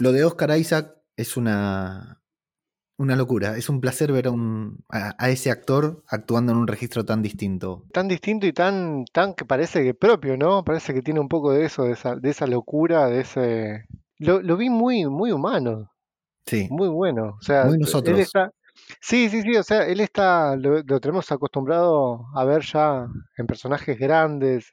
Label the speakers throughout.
Speaker 1: Lo de Oscar Isaac es una, una locura. Es un placer ver a, un, a, ese actor actuando en un registro tan distinto.
Speaker 2: Tan distinto y tan, tan que parece que propio, ¿no? Parece que tiene un poco de eso, de esa, de esa locura, de ese. Lo, lo vi muy, muy humano.
Speaker 1: Sí.
Speaker 2: Muy bueno. O sea,
Speaker 1: muy nosotros.
Speaker 2: Él está, Sí, sí, sí, o sea, él está, lo, tenemos acostumbrado a ver ya en personajes grandes,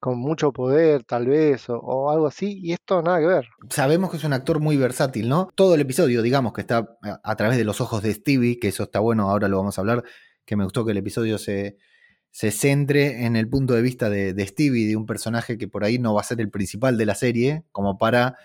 Speaker 2: con mucho poder tal vez, o, algo así, y esto nada que ver.
Speaker 1: Sabemos que es un actor muy versátil, ¿no? Todo el episodio, digamos, que está a, través de los ojos de Stevie, que eso está bueno, ahora lo vamos a hablar, que me gustó que el episodio se, se centre en el punto de vista de, de Stevie, de un personaje que por ahí no va a ser el principal de la serie, como para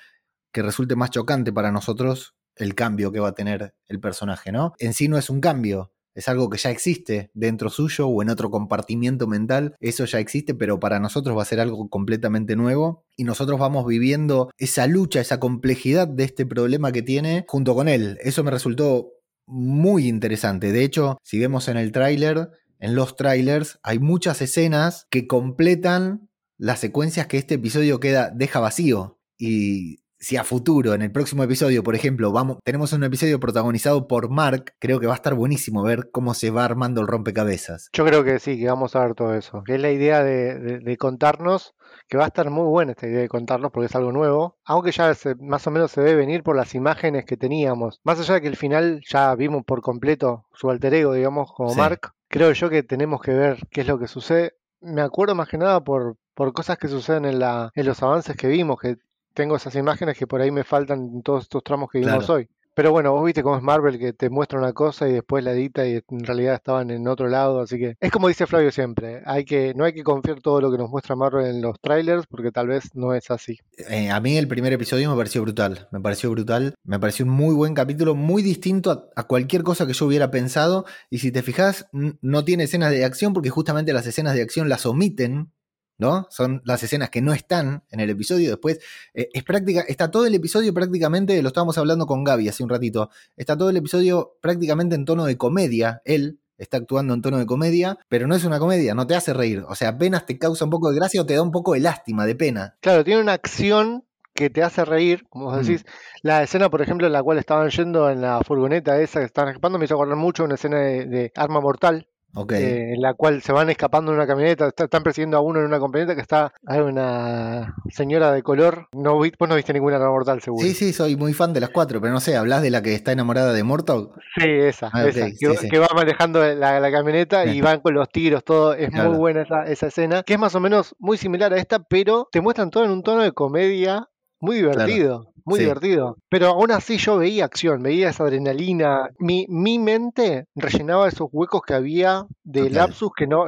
Speaker 1: que resulte más chocante para nosotros el cambio que va a tener el personaje, ¿no? En sí no es un cambio, es algo que ya existe dentro suyo o en otro compartimiento mental, eso ya existe, pero para nosotros va a ser algo completamente nuevo y nosotros vamos viviendo esa lucha, esa complejidad de este problema que tiene junto con él. Eso me resultó muy interesante. De hecho, si vemos en el tráiler, en los trailers, hay muchas escenas que completan las secuencias que este episodio queda deja vacío y si a futuro, en el próximo episodio, por ejemplo, vamos, tenemos un episodio protagonizado por Mark, creo que va a estar buenísimo ver cómo se va armando el rompecabezas.
Speaker 2: Yo creo que sí, que vamos a ver todo eso. Que es la idea de, contarnos, que va a estar muy buena esta idea de contarnos porque es algo nuevo, aunque ya más o menos se debe venir por las imágenes que teníamos. Más allá de que al final ya vimos por completo su alter ego, digamos, como Mark, creo yo que tenemos que ver qué es lo que sucede. Me acuerdo más que nada por, por cosas que suceden en, la, en los avances que vimos, que tengo esas imágenes que por ahí me faltan en todos estos tramos que vimos hoy. Pero bueno, vos viste cómo es Marvel que te muestra una cosa y después la edita y en realidad estaban en otro lado, así que es como dice Flavio siempre, hay que no hay que confiar todo lo que nos muestra Marvel en los trailers porque tal vez no es así.
Speaker 1: Eh, a mí el primer episodio me pareció brutal, me pareció brutal, me pareció un muy buen capítulo, muy distinto a, cualquier cosa que yo hubiera pensado y si te fijas no tiene escenas de acción porque justamente las escenas de acción las omiten ¿no? Son las escenas que no están en el episodio. Después, eh, es práctica, está todo el episodio prácticamente, lo estábamos hablando con Gaby hace un ratito, está todo el episodio prácticamente en tono de comedia. Él está actuando en tono de comedia, pero no es una comedia, no te hace reír. O sea, apenas te causa un poco de gracia o te da un poco de lástima, de pena.
Speaker 2: Claro, tiene una acción que te hace reír, como vos mm. decís. La escena, por ejemplo, en la cual estaban yendo en la furgoneta esa que estaban escapando, me hizo acordar mucho una escena de Arma Mortal, eh, en la cual se van escapando en una camioneta, están persiguiendo a uno en una camioneta que está, hay una señora de color, no, vos no viste ninguna mortal seguro.
Speaker 1: Sí, sí, soy muy fan de las cuatro, pero no sé, ¿hablas de la que está enamorada de Mortal?
Speaker 2: Sí, esa, ah, esa que, va manejando la, camioneta y van con los tiros, todo, es muy buena esa, esa escena, que es más o menos muy similar a esta, pero te muestran todo en un tono de comedia muy divertido muy divertido. Pero aún así yo veía acción, veía esa adrenalina. Mi, mi mente rellenaba esos huecos que había de lapsus que no.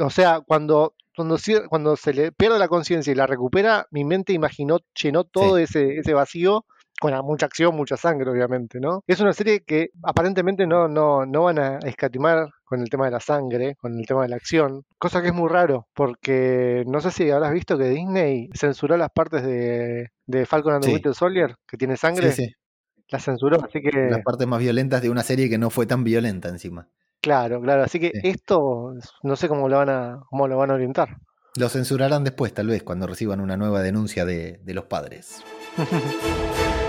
Speaker 2: o sea, cuando, cuando, cuando se le pierde la conciencia y la recupera, mi mente imaginó, llenó todo ese, ese vacío con mucha acción, mucha sangre, obviamente, ¿no? Es una serie que aparentemente no, no, no van a escatimar con el tema de la sangre, con el tema de la acción, cosa que es muy raro, porque no sé si habrás visto que Disney censuró las partes de, de Falcon and the Winter Soldier, que tiene sangre. Sí, sí. Las censuró, así que...
Speaker 1: Las partes más violentas de una serie que no fue tan violenta encima.
Speaker 2: Claro, claro, así que esto no sé cómo lo van a, cómo lo van a orientar.
Speaker 1: Lo censurarán después, tal vez, cuando reciban una nueva denuncia de, de los padres.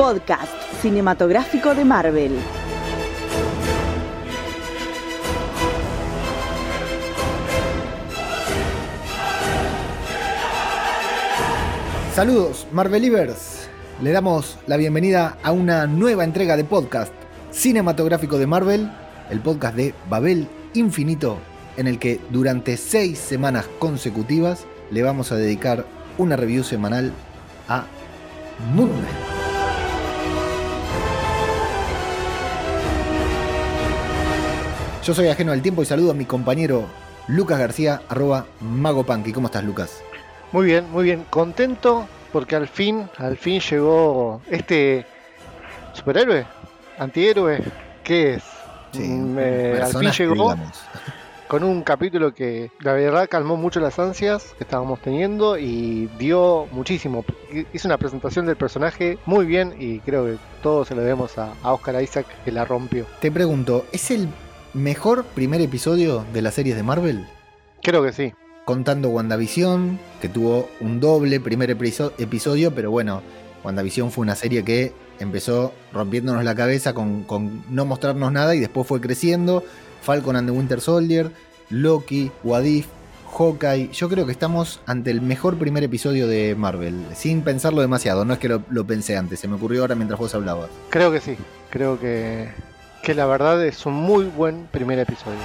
Speaker 3: Podcast cinematográfico de Marvel.
Speaker 1: Saludos, Marvelivers. Le damos la bienvenida a una nueva entrega de podcast cinematográfico de Marvel, el podcast de Babel Infinito, en el que durante seis semanas consecutivas le vamos a dedicar una review semanal a Moon Yo soy ajeno al tiempo y saludo a mi compañero Lucas García, arroba Magopanqui. ¿Cómo estás, Lucas?
Speaker 2: Muy bien, muy bien. Contento porque al fin, al fin llegó este superhéroe, antihéroe, ¿qué es?
Speaker 1: Sí, mm, al
Speaker 2: fin llegó con un capítulo que la verdad calmó mucho las ansias que estábamos teniendo y dio muchísimo. Hizo una presentación del personaje muy bien y creo que todos se lo debemos a, a Oscar Isaac que la rompió.
Speaker 1: Te pregunto, ¿es el mejor primer episodio de las series de Marvel?
Speaker 2: Creo que sí.
Speaker 1: contando WandaVision, que tuvo un doble primer episodio, pero bueno, WandaVision fue una serie que empezó rompiéndonos la cabeza con, con no mostrarnos nada y después fue creciendo. Falcon and the Winter Soldier, Loki, Wadif, Hawkeye. Yo creo que estamos ante el mejor primer episodio de Marvel, sin pensarlo demasiado. No es que lo, pensé antes, se me ocurrió ahora mientras vos hablabas.
Speaker 2: Creo que sí, creo que, que la verdad es un muy buen primer episodio.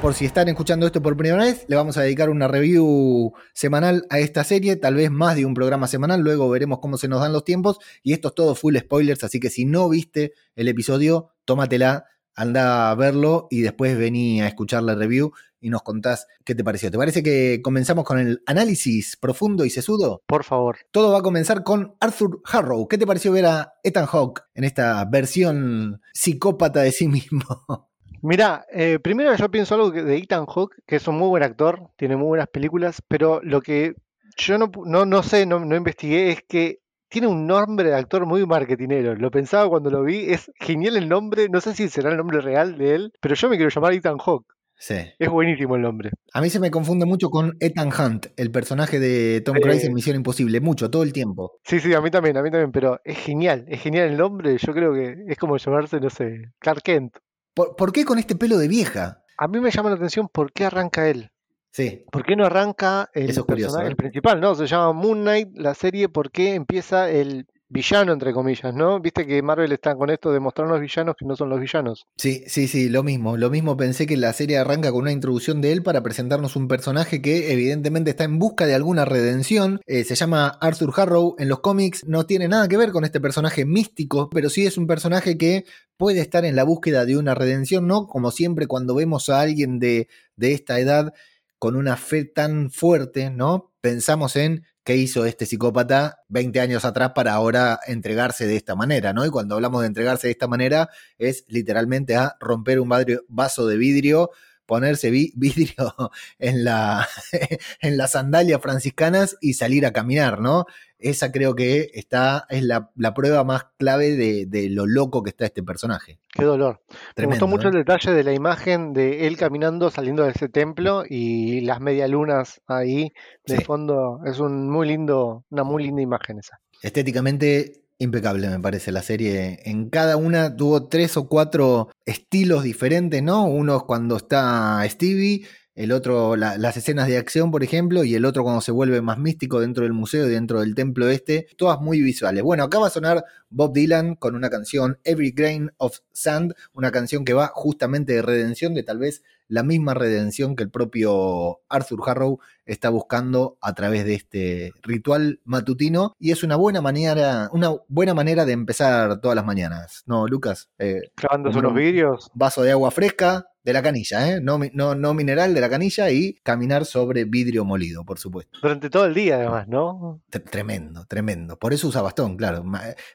Speaker 1: Por si están escuchando esto por primera vez, le vamos a dedicar una review semanal a esta serie, tal vez más de un programa semanal, luego veremos cómo se nos dan los tiempos y esto es todo full spoilers, así que si no viste el episodio, tómatela, anda a verlo y después vení a escuchar la review y nos contás qué te pareció. ¿Te parece que comenzamos con el análisis profundo y sesudo?
Speaker 2: Por favor.
Speaker 1: Todo va a comenzar con Arthur Harrow. ¿Qué te pareció ver a Ethan Hawke en esta versión psicópata de sí mismo?
Speaker 2: Mira, eh, primero yo pienso algo de Ethan Hawke, que es un muy buen actor, tiene muy buenas películas, pero lo que yo no, no, no sé, no, no investigué, es que tiene un nombre de actor muy marketinero. Lo pensaba cuando lo vi, es genial el nombre, no sé si será el nombre real de él, pero yo me quiero llamar Ethan Hawke. Es buenísimo el nombre.
Speaker 1: A mí se me confunde mucho con Ethan Hunt, el personaje de Tom Cruise en Misión Imposible, mucho, todo el tiempo.
Speaker 2: Sí, sí, a mí también, a mí también, pero es genial, es genial el nombre, yo creo que es como llamarse, no sé, Clark Kent.
Speaker 1: ¿Por, qué con este pelo de vieja?
Speaker 2: A mí me llama la atención por qué arranca él.
Speaker 1: Sí.
Speaker 2: ¿Por qué no arranca el, personaje, ¿eh? el principal? No, se llama Moon Knight, la serie, ¿por qué empieza el villano, entre comillas, ¿no? Viste que Marvel está con esto de mostrar los villanos que no son los villanos.
Speaker 1: Sí, sí, sí, lo mismo. Lo mismo pensé que la serie arranca con una introducción de él para presentarnos un personaje que evidentemente está en busca de alguna redención. Eh, se llama Arthur Harrow en los cómics. No tiene nada que ver con este personaje místico, pero sí es un personaje que puede estar en la búsqueda de una redención, ¿no? Como siempre cuando vemos a alguien de, de esta edad con una fe tan fuerte, ¿no? Pensamos en qué hizo este psicópata 20 años atrás para ahora entregarse de esta manera, ¿no? Y cuando hablamos de entregarse de esta manera es literalmente a romper un vaso de vidrio ponerse vidrio en, la, en las sandalias franciscanas y salir a caminar, ¿no? Esa creo que está, es la, prueba más clave de, lo loco que está este personaje.
Speaker 2: Qué dolor. Me gustó mucho el detalle de la imagen de él caminando, saliendo de ese templo y las medialunas ahí de fondo. Es un muy lindo, una muy linda imagen esa.
Speaker 1: Estéticamente impecable, me parece, la serie. En cada una tuvo tres o cuatro estilos diferentes, ¿no? Uno es cuando está Stevie, el otro las escenas de acción, por ejemplo, y el otro cuando se vuelve más místico dentro del museo dentro del templo este, todas muy visuales. Bueno, acá va a sonar Bob Dylan con una canción Every Grain of Sand, una canción que va justamente de redención, de tal vez la misma redención que el propio Arthur Harrow está buscando a través de este ritual matutino y es una buena manera, una buena manera de empezar todas las mañanas, ¿no, Lucas?
Speaker 2: Eh, Clavándose los vidrios.
Speaker 1: Vaso de agua fresca, de la canilla, ¿eh? no, no, no, mineral de la canilla y caminar sobre vidrio molido, por supuesto.
Speaker 2: Durante todo el día, además, ¿no?
Speaker 1: Tremendo, tremendo. Por eso usa bastón, claro.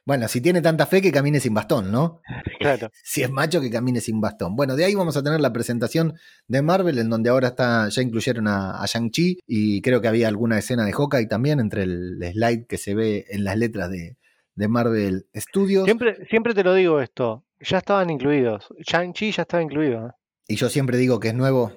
Speaker 1: Bueno, si tiene tanta fe que camine sin bastón, ¿no?
Speaker 2: Claro.
Speaker 1: si es macho, que camine sin bastón. Bueno, de ahí vamos a tener la presentación de Marvel, en donde ahora está, ya incluyeron a, Shang-Chi y creo que había alguna escena de Hawkeye también entre el slide que se ve en las letras de, de Marvel Studios.
Speaker 2: Siempre, siempre te lo digo esto, ya estaban incluidos. Shang-Chi ya estaba incluido.
Speaker 1: Y yo siempre digo que es nuevo.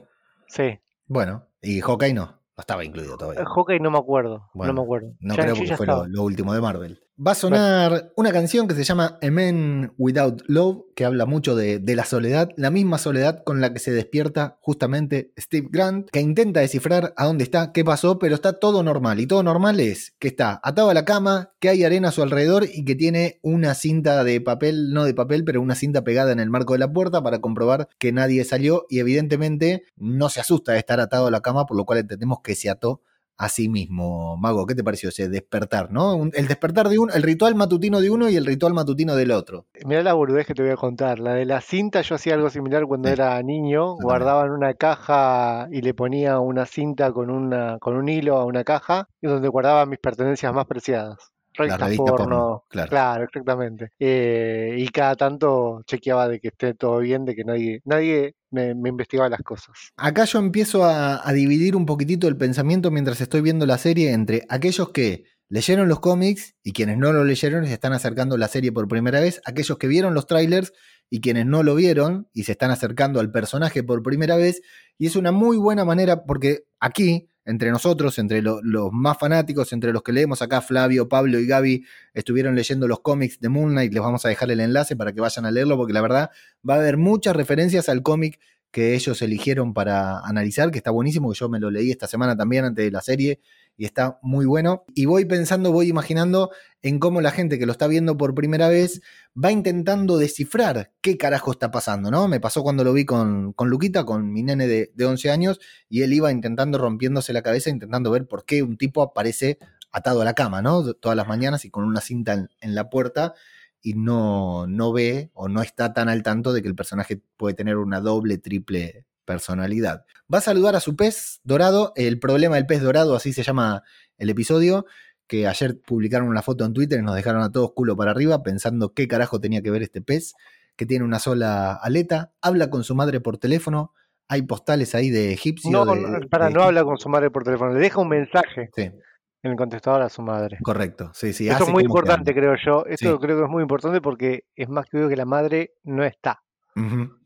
Speaker 2: Sí.
Speaker 1: Bueno, y Hawkeye no, no estaba incluido todavía.
Speaker 2: Hawkeye no me acuerdo. no me acuerdo.
Speaker 1: No creo que fue lo, último de Marvel va a sonar una canción que se llama A Man Without Love, que habla mucho de, la soledad, la misma soledad con la que se despierta justamente Steve Grant, que intenta descifrar a dónde está, qué pasó, pero está todo normal. Y todo normal es que está atado a la cama, que hay arena a su alrededor y que tiene una cinta de papel, no de papel, pero una cinta pegada en el marco de la puerta para comprobar que nadie salió y evidentemente no se asusta de estar atado a la cama, por lo cual entendemos que se ató a sí mismo. Mago, ¿qué te pareció ese despertar, no? El despertar de uno, el ritual matutino de uno y el ritual matutino del otro.
Speaker 2: Mira la boludez que te voy a contar. La de la cinta, yo hacía algo similar cuando era niño. Guardaba en una caja y le ponía una cinta con, una, con un hilo a una caja, y donde guardaba mis pertenencias más preciadas.
Speaker 1: La revista porno,
Speaker 2: claro. claro. exactamente. Eh, y cada tanto chequeaba de que esté todo bien, de que nadie, nadie me, investigaba las cosas.
Speaker 1: Acá yo empiezo a, dividir un poquitito el pensamiento mientras estoy viendo la serie entre aquellos que leyeron los cómics y quienes no lo leyeron y se están acercando a la serie por primera vez, aquellos que vieron los trailers y quienes no lo vieron y se están acercando al personaje por primera vez. Y es una muy buena manera porque aquí, entre nosotros, entre los más fanáticos, entre los que leemos acá, Flavio, Pablo y Gaby estuvieron leyendo los cómics de Moon Knight, les vamos a dejar el enlace para que vayan a leerlo, porque la verdad va a haber muchas referencias al cómic que ellos eligieron para analizar, que está buenísimo, que yo me lo leí esta semana también antes de la serie y está muy bueno. Y voy pensando, voy imaginando en cómo la gente que lo está viendo por primera vez va intentando descifrar qué carajo está pasando, ¿no? Me pasó cuando lo vi con, con Luquita, con mi nene de, de 11 años, y él iba intentando rompiéndose la cabeza, intentando ver por qué un tipo aparece atado a la cama, ¿no? Todas las mañanas y con una cinta en, la puerta y no, no ve o no está tan al tanto de que el personaje puede tener una doble, triple personalidad. Va a saludar a su pez dorado, el problema del pez dorado, así se llama el episodio, que ayer publicaron una foto en Twitter y nos dejaron a todos culo para arriba pensando qué carajo tenía que ver este pez, que tiene una sola aleta, habla con su madre por teléfono, hay postales ahí de egipcio.
Speaker 2: No, para, no habla con su madre por teléfono, le deja un mensaje. En el contestador a su madre.
Speaker 1: Correcto, sí, sí.
Speaker 2: Esto es muy importante, creo yo. Esto creo que es muy importante porque es más que obvio que la madre no está.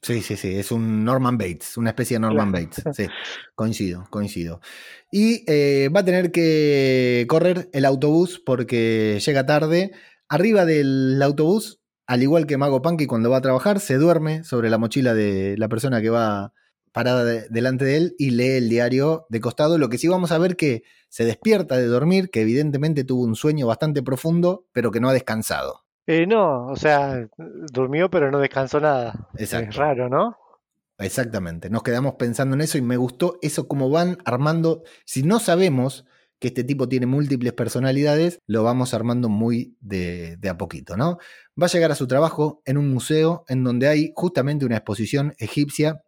Speaker 1: Sí, sí, sí, es un Norman Bates, una especie de Norman Bates. Sí, coincido, coincido. Y eh, va a tener que correr el autobús porque llega tarde. Arriba del autobús, al igual que Mago Punky cuando va a trabajar, se duerme sobre la mochila de la persona que va parada delante de él y lee el diario de costado. Lo que sí vamos a ver que se despierta de dormir, que evidentemente tuvo un sueño bastante profundo, pero que no ha descansado.
Speaker 2: Eh, no, o sea, durmió pero no descansó nada. Exacto. Es raro, ¿no?
Speaker 1: Exactamente. Nos quedamos pensando en eso y me gustó eso como van armando. Si no sabemos que este tipo tiene múltiples personalidades, lo vamos armando muy de, de, a poquito, ¿no? Va a llegar a su trabajo en un museo en donde hay justamente una exposición egipcia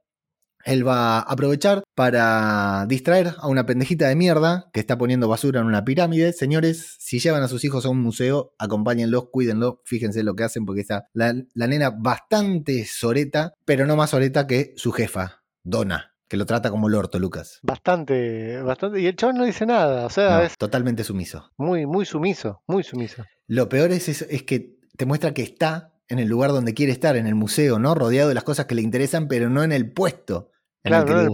Speaker 1: él va a aprovechar para distraer a una pendejita de mierda que está poniendo basura en una pirámide. Señores, si llevan a sus hijos a un museo, acompáñenlos, cuídenlos, fíjense lo que hacen porque está la, nena bastante soreta, pero no más soreta que su jefa, Donna, que lo trata como el orto, Lucas.
Speaker 2: Bastante, bastante. Y el chaval no dice nada, o sea, es
Speaker 1: totalmente sumiso.
Speaker 2: Muy, muy sumiso, muy sumiso.
Speaker 1: Lo peor es, es que te muestra que está en el lugar donde quiere estar, en el museo, ¿no? Rodeado de las cosas que le interesan, pero no en el puesto.
Speaker 2: Claro,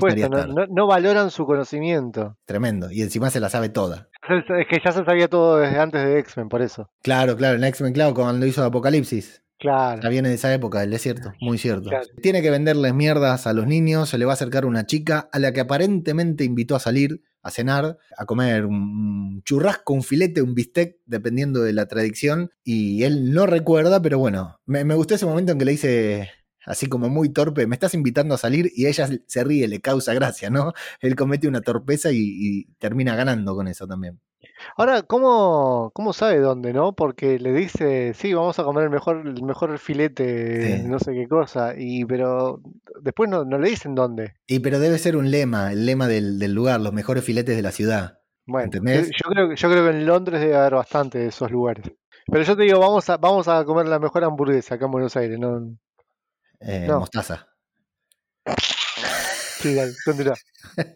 Speaker 2: no no, valoran su conocimiento.
Speaker 1: Tremendo, y encima se la sabe toda.
Speaker 2: Es que ya se sabía todo desde antes de X-Men, por eso.
Speaker 1: Claro, claro, en X-Men, claro, cuando hizo Apocalipsis.
Speaker 2: Claro.
Speaker 1: Ya viene de esa época, del desierto, muy cierto. Tiene que venderles mierdas a los niños, se le va a acercar una chica a la que aparentemente invitó a salir, a cenar, a comer un churrasco, un filete, un bistec, dependiendo de la tradición. Y él no recuerda, pero bueno, me, gustó ese momento en que le dice, así como muy torpe, me estás invitando a salir y ella se ríe, le causa gracia, ¿no? Él comete una torpeza y termina ganando con eso también.
Speaker 2: Ahora, ¿cómo, ¿cómo sabe dónde, no? Porque le dice, sí, vamos a comer el mejor, el mejor filete, no sé qué cosa, y pero después no, no, le dicen dónde.
Speaker 1: Y pero debe ser un lema, el lema del, lugar, los mejores filetes de la ciudad.
Speaker 2: Bueno, ¿entendés? Yo, creo, yo creo que en Londres debe haber bastante de esos lugares. Pero yo te digo, vamos a, vamos a comer la mejor hamburguesa acá en Buenos Aires, no.
Speaker 1: Eh, Mostaza.
Speaker 2: Sí, dale,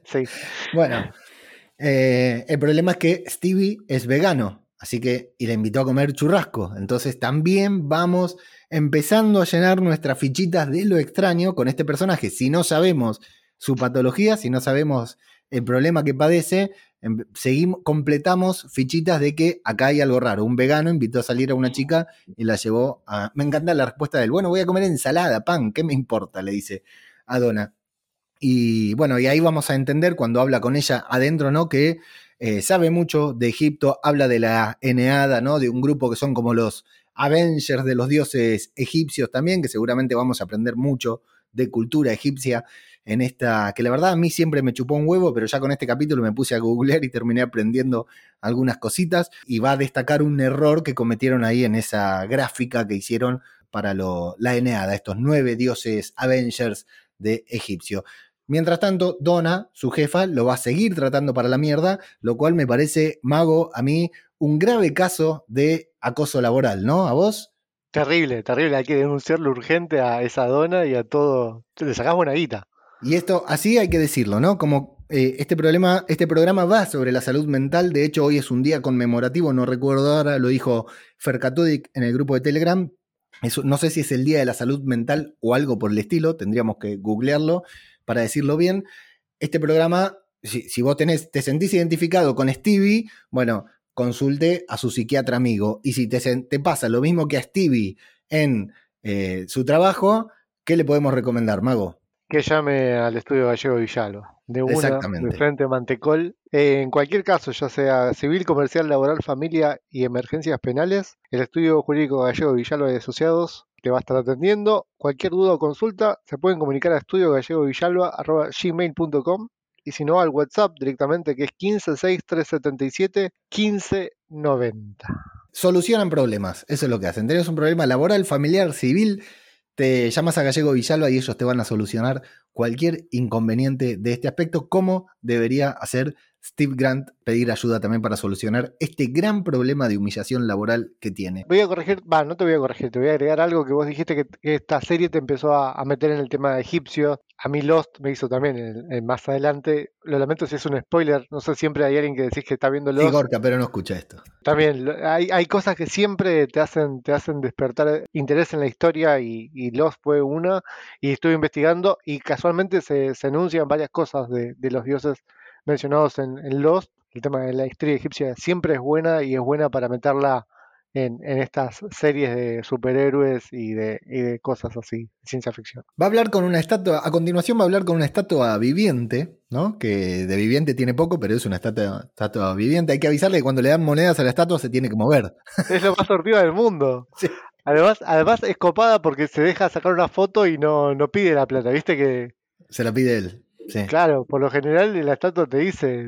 Speaker 2: Sí.
Speaker 1: bueno, eh, el problema es que Stevie es vegano, así que y le invitó a comer churrasco. Entonces también vamos empezando a llenar nuestras fichitas de lo extraño con este personaje. Si no sabemos su patología, si no sabemos el problema que padece, seguimos, completamos fichitas de que acá hay algo raro. Un vegano invitó a salir a una chica y la llevó a... Me encanta la respuesta del, bueno, voy a comer ensalada, pan, ¿qué me importa? Le dice a Donna. Y bueno, y ahí vamos a entender cuando habla con ella adentro, ¿no? Que eh, sabe mucho de Egipto, habla de la Eneada, ¿no? De un grupo que son como los Avengers de los dioses egipcios también, que seguramente vamos a aprender mucho de cultura egipcia en esta, que la verdad a mí siempre me chupó un huevo, pero ya con este capítulo me puse a googlear y terminé aprendiendo algunas cositas y va a destacar un error que cometieron ahí en esa gráfica que hicieron para lo, la Eneada, estos nueve dioses Avengers de egipcio. Mientras tanto, Donna, su jefa, lo va a seguir tratando para la mierda, lo cual me parece, Mago, a mí, un grave caso de acoso laboral, ¿no? ¿A vos?
Speaker 2: Terrible, terrible. Hay que denunciarlo urgente a esa Donna y a todo. Le sacás buena guita.
Speaker 1: Y esto, así hay que decirlo, ¿no? Como eh, este, problema, este programa va sobre la salud mental. De hecho, hoy es un día conmemorativo, no recuerdo ahora, lo dijo Fercatudic en el grupo de Telegram. no sé si es el Día de la Salud Mental o algo por el estilo, tendríamos que googlearlo para decirlo bien, este programa si, vos tenés, te sentís identificado con Stevie, bueno, consulte a su psiquiatra amigo. Y si te, pasa lo mismo que a Stevie en eh, su trabajo, ¿qué le podemos recomendar, Mago?
Speaker 2: Que llame al estudio Gallego Villalba, de una, de frente Mantecol. Eh, en cualquier caso, ya sea civil, comercial, laboral, familia y emergencias penales, el estudio jurídico Gallego Villalba y Asociados te va a estar atendiendo. Cualquier duda o consulta se pueden comunicar a estudio gallego gmail.com y si no al WhatsApp directamente que es 156 1590.
Speaker 1: Solucionan problemas, eso es lo que hacen. Tenés un problema laboral, familiar, civil, te llamas a Gallego Villalba y ellos te van a solucionar cualquier inconveniente de este aspecto, como debería hacer Steve Grant pedir ayuda también para solucionar este gran problema de humillación laboral que tiene.
Speaker 2: Voy a corregir, va, no te voy a corregir, te voy a agregar algo que vos dijiste que, esta serie te empezó a, meter en el tema de egipcio. A mí Lost me hizo también más adelante. Lo lamento si es un spoiler, no sé, siempre hay alguien que decís que está viendo Lost.
Speaker 1: Sí, Gorka, pero no escucha esto.
Speaker 2: También, hay, hay cosas que siempre te hacen, te hacen despertar interés en la historia y, Lost fue una. Y estuve investigando y casualmente se, se anuncian varias cosas de, de los dioses mencionados en, en, Lost, el tema de la historia egipcia siempre es buena y es buena para meterla en, estas series de superhéroes y de, de cosas así, ciencia ficción.
Speaker 1: Va a hablar con una estatua, a continuación va a hablar con una estatua viviente, ¿no? Que de viviente tiene poco, pero es una estatua, estatua viviente. Hay que avisarle que cuando le dan monedas a la estatua se tiene que mover.
Speaker 2: Es lo más sortiva del mundo. Además, además es copada porque se deja sacar una foto y no, no pide la plata, ¿viste que?
Speaker 1: Se la pide él.
Speaker 2: Claro, por lo general la estatua te dice,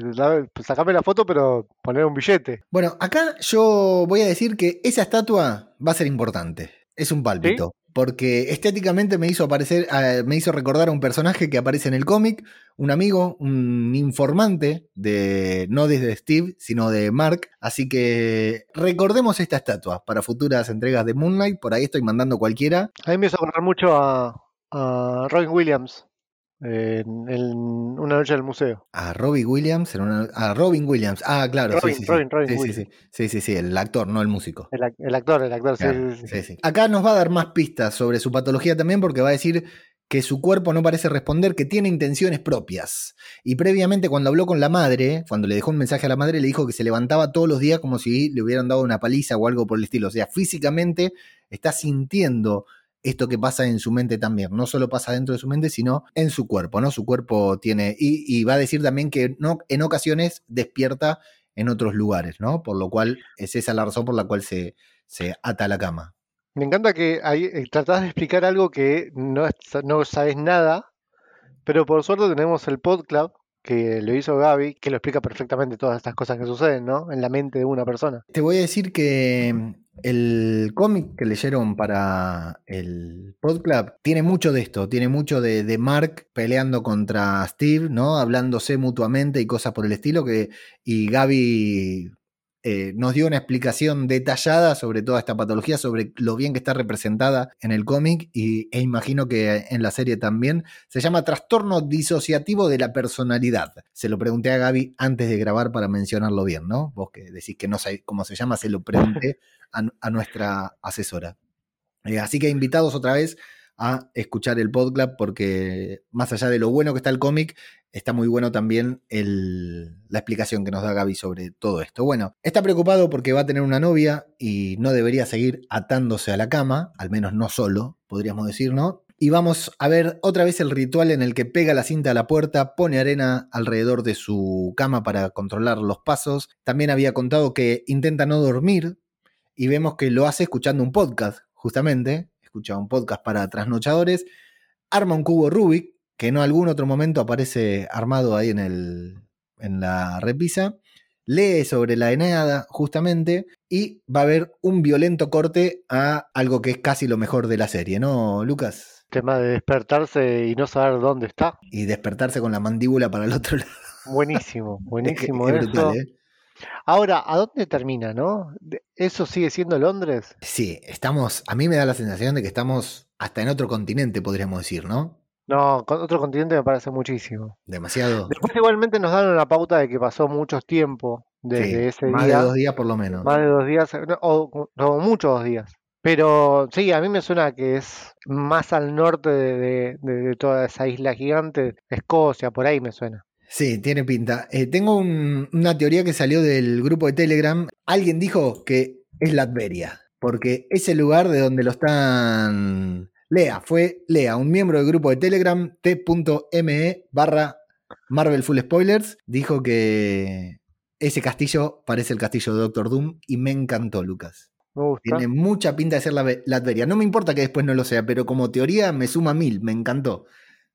Speaker 2: sacame la foto, pero poner un billete.
Speaker 1: Bueno, acá yo voy a decir que esa estatua va a ser importante. Es un pálpito. Porque estéticamente me hizo aparecer, ah, me hizo recordar a un personaje que aparece en el cómic, un amigo, un informante de, no desde Steve, sino de Mark. Así que recordemos esta estatua para futuras entregas de Moonlight. Por ahí estoy mandando cualquiera.
Speaker 2: A mí me hizo acordar mucho a, a Robin Williams en, Una noche del museo.
Speaker 1: A Robin Williams, a Robin Williams. Ah, claro. sí, sí, sí. sí, sí, el actor, no el músico.
Speaker 2: El, actor, el actor, sí,
Speaker 1: sí, Acá nos va a dar más pistas sobre su patología también porque va a decir que su cuerpo no parece responder, que tiene intenciones propias. Y previamente cuando habló con la madre, cuando le dejó un mensaje a la madre, le dijo que se levantaba todos los días como si le hubieran dado una paliza o algo por el estilo. O sea, físicamente está sintiendo esto que pasa en su mente también. No solo pasa dentro de su mente, sino en su cuerpo, ¿no? Su cuerpo tiene. Y, va a decir también que no, en ocasiones despierta en otros lugares, ¿no? Por lo cual es esa la razón por la cual se, se ata a la cama.
Speaker 2: Me encanta que ahí eh, tratás de explicar algo que no, no sabes nada, pero por suerte tenemos el PodClub, que lo hizo Gaby, que lo explica perfectamente todas estas cosas que suceden, ¿no? En la mente de una persona.
Speaker 1: Te voy a decir que el cómic que leyeron para el PodClub tiene mucho de esto, tiene mucho de, de, Mark peleando contra Steve, ¿no? Hablándose mutuamente y cosas por el estilo, que, y Gaby eh, nos dio una explicación detallada sobre toda esta patología, sobre lo bien que está representada en el cómic y, e imagino que en la serie también. Se llama Trastorno Disociativo de la Personalidad. Se lo pregunté a Gaby antes de grabar para mencionarlo bien, ¿no? Vos que decís que no sabés cómo se llama, se lo pregunté a, nuestra asesora. Eh, así que invitados otra vez a escuchar el podcast porque más allá de lo bueno que está el cómic, está muy bueno también la explicación que nos da Gaby sobre todo esto. Bueno, está preocupado porque va a tener una novia y no debería seguir atándose a la cama, al menos no solo, podríamos decir, ¿no? Y vamos a ver otra vez el ritual en el que pega la cinta a la puerta, pone arena alrededor de su cama para controlar los pasos. También había contado que intenta no dormir y vemos que lo hace escuchando un podcast, justamente. Escucha un podcast para trasnochadores. Arma un cubo Rubik, que en algún otro momento aparece armado ahí en, el, en la repisa, lee sobre la Eneada justamente y va a haber un violento corte a algo que es casi lo mejor de la serie, ¿no, Lucas?
Speaker 2: Tema de despertarse y no saber dónde está.
Speaker 1: Y despertarse con la mandíbula para el otro lado.
Speaker 2: Buenísimo, buenísimo ¿eh? Ahora, ¿a dónde termina, no? ¿Eso sigue siendo Londres?
Speaker 1: Sí, estamos, a mí me da la sensación de que estamos hasta en otro continente, podríamos decir, ¿no?
Speaker 2: No, otro continente me parece muchísimo.
Speaker 1: Demasiado.
Speaker 2: Después igualmente nos dan una pauta de que pasó mucho tiempo desde ese
Speaker 1: día.
Speaker 2: Más
Speaker 1: de dos días por lo menos.
Speaker 2: Más de dos días, o muchos días. Pero sí, a mí me suena que es más al norte de, de, toda esa isla gigante, Escocia, por ahí me suena.
Speaker 1: Sí, tiene pinta. Eh, tengo una teoría que salió del grupo de Telegram. Alguien dijo que es Latveria, porque es el lugar de donde lo están... Lea, fue Lea, un miembro del grupo de Telegram, t.me barra Marvel Full Spoilers, dijo que ese castillo parece el castillo de Doctor Doom y me encantó, Lucas. Tiene mucha pinta de ser la Latveria. No me importa que después no lo sea, pero como teoría me suma mil, me encantó.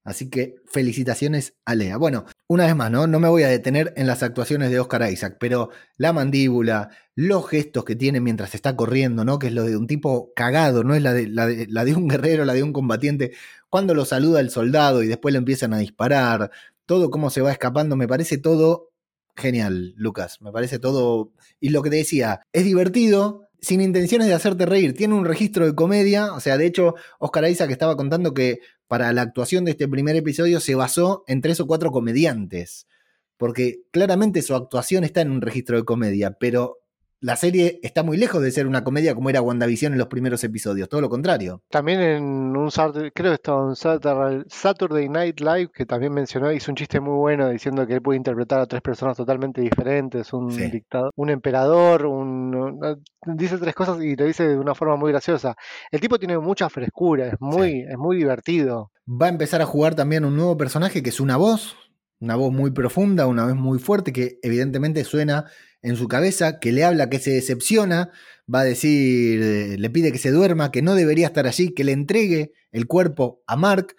Speaker 1: Así que felicitaciones a Lea. Bueno, una vez más, ¿no? No me voy a detener en las actuaciones de Oscar Isaac, pero la mandíbula, los gestos que tiene mientras está corriendo, ¿no? Que es lo de un tipo cagado, no es la de, la de, un guerrero, la de un combatiente. Cuando lo saluda el soldado y después le empiezan a disparar, todo cómo se va escapando, me parece todo genial, Lucas. Me parece todo. Y lo que te decía, es divertido, sin intenciones de hacerte reír. Tiene un registro de comedia. O sea, de hecho, Oscar Isaac estaba contando que para la actuación de este primer episodio se basó en tres o cuatro comediantes. Porque claramente su actuación está en un registro de comedia, pero la serie está muy lejos de ser una comedia como era WandaVision en los primeros episodios, todo lo contrario.
Speaker 2: También en un creo que estaba en Saturday Night Live, que también mencionó, hizo un chiste muy bueno diciendo que él puede interpretar a tres personas totalmente diferentes, un dictador, un emperador, un, dice tres cosas y lo dice de una forma muy graciosa. El tipo tiene mucha frescura, es muy, es muy divertido.
Speaker 1: Va a empezar a jugar también un nuevo personaje que es una voz, una voz muy profunda, una voz muy fuerte, que evidentemente suena en su cabeza, que le habla que se decepciona, va a decir, eh, le pide que se duerma, que no debería estar allí, que le entregue el cuerpo a Mark.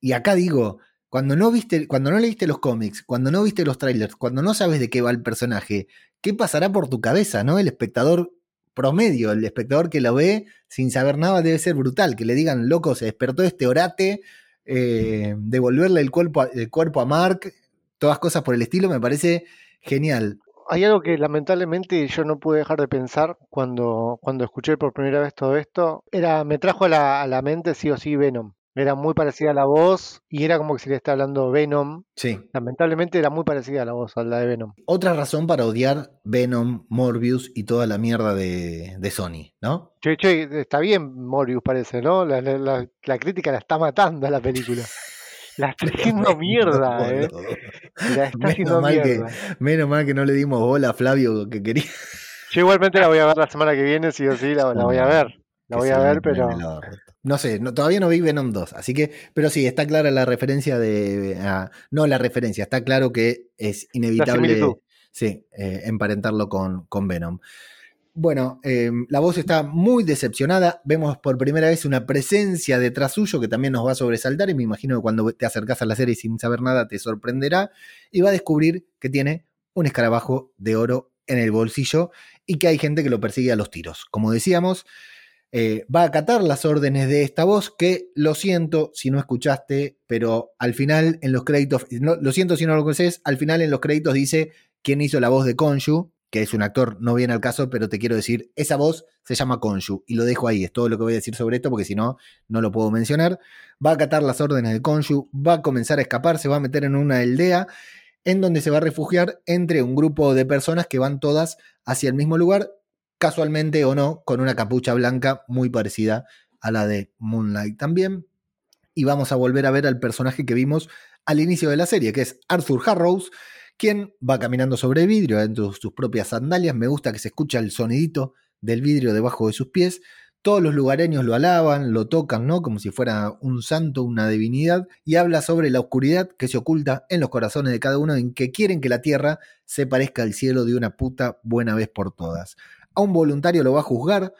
Speaker 1: Y acá digo, cuando no viste, cuando no leíste los cómics, cuando no viste los trailers, cuando no sabes de qué va el personaje, ¿qué pasará por tu cabeza, no? El espectador promedio, el espectador que lo ve sin saber nada debe ser brutal, que le digan, loco, se despertó este orate, eh, devolverle el cuerpo, el cuerpo a Mark, todas cosas por el estilo, me parece genial
Speaker 2: hay algo que lamentablemente yo no pude dejar de pensar cuando, cuando escuché por primera vez todo esto. Era, me trajo a a la mente sí o sí Venom. Era muy parecida a la voz y era como que se le está hablando Venom.
Speaker 1: Sí.
Speaker 2: Lamentablemente era muy parecida a la voz, a la de Venom.
Speaker 1: Otra razón para odiar Venom, Morbius y toda la mierda de, de Sony, ¿no?
Speaker 2: Che, che, está bien Morbius parece, ¿no? La, la, la crítica la está matando a la película. La está haciendo mierda, eh. La está menos haciendo
Speaker 1: mal
Speaker 2: mierda.
Speaker 1: Que, menos mal que no le dimos bola a Flavio que quería.
Speaker 2: Yo igualmente la voy a ver la semana que viene, sí o sí, la, voy a ver. La voy a ver, pero.
Speaker 1: No sé, todavía no vi Venom 2, así que, pero sí, está clara la referencia de. no la referencia, está claro que es inevitable sí, eh, emparentarlo con, con Venom. Bueno, em, la voz está muy decepcionada. Vemos por primera vez una presencia detrás suyo que también nos va a sobresaltar. Y me imagino que cuando te acercas a la serie sin saber nada te sorprenderá. Y va a descubrir que tiene un escarabajo de oro en el bolsillo y que hay gente que lo persigue a los tiros. Como decíamos, eh, va a acatar las órdenes de esta voz que lo siento si no escuchaste, pero al final en los créditos, lo siento si no lo conoces, al final en los créditos dice quién hizo la voz de Konshu que es un actor, no viene al caso, pero te quiero decir, esa voz se llama Konshu y lo dejo ahí, es todo lo que voy a decir sobre esto porque si no, no lo puedo mencionar. Va a acatar las órdenes de Konshu, va a comenzar a escapar, se va a meter en una aldea en donde se va a refugiar entre un grupo de personas que van todas hacia el mismo lugar, casualmente o no, con una capucha blanca muy parecida a la de Moonlight también. Y vamos a volver a ver al personaje que vimos al inicio de la serie, que es Arthur Harrows, quien va caminando sobre vidrio dentro de sus propias sandalias. Me gusta que se escucha el sonidito del vidrio debajo de sus pies. Todos los lugareños lo alaban, lo tocan, ¿no? Como si fuera un santo, una divinidad, y habla sobre la oscuridad que se oculta en los corazones de cada uno, en que quieren que la tierra se parezca al cielo de una puta buena vez por todas. A un voluntario lo va a juzgar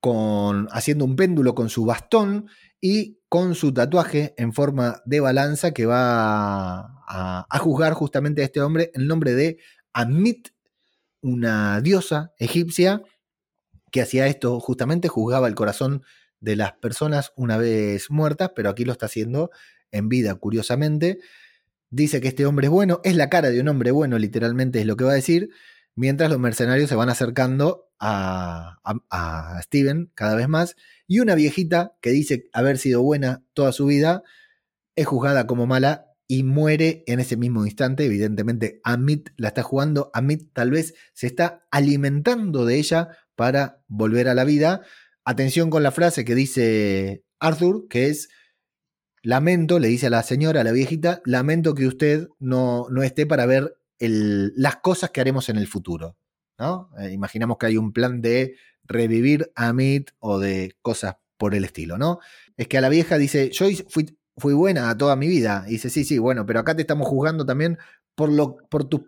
Speaker 1: con, haciendo un péndulo con su bastón y con su tatuaje en forma de balanza que va a, juzgar justamente a este hombre en nombre de Amit, una diosa egipcia que hacía esto justamente, juzgaba el corazón de las personas una vez muertas, pero aquí lo está haciendo en vida, curiosamente. Dice que este hombre es bueno, es la cara de un hombre bueno, literalmente es lo que va a decir, mientras los mercenarios se van acercando a, Steven cada vez más y una viejita que dice haber sido buena toda su vida es juzgada como mala y muere en ese mismo instante. Evidentemente, Amit la está jugando. Amit tal vez se está alimentando de ella para volver a la vida. Atención con la frase que dice Arthur, que es lamento, le dice a la señora, a la viejita, lamento que usted no, no esté para ver las cosas que haremos en el futuro. ¿no? Eh, imaginamos que hay un plan de revivir a Amit o de cosas por el estilo, ¿no? Es que a la vieja dice, yo fui, fui buena toda mi vida. Y dice, sí, sí, bueno, pero acá te estamos juzgando también por, lo, por tus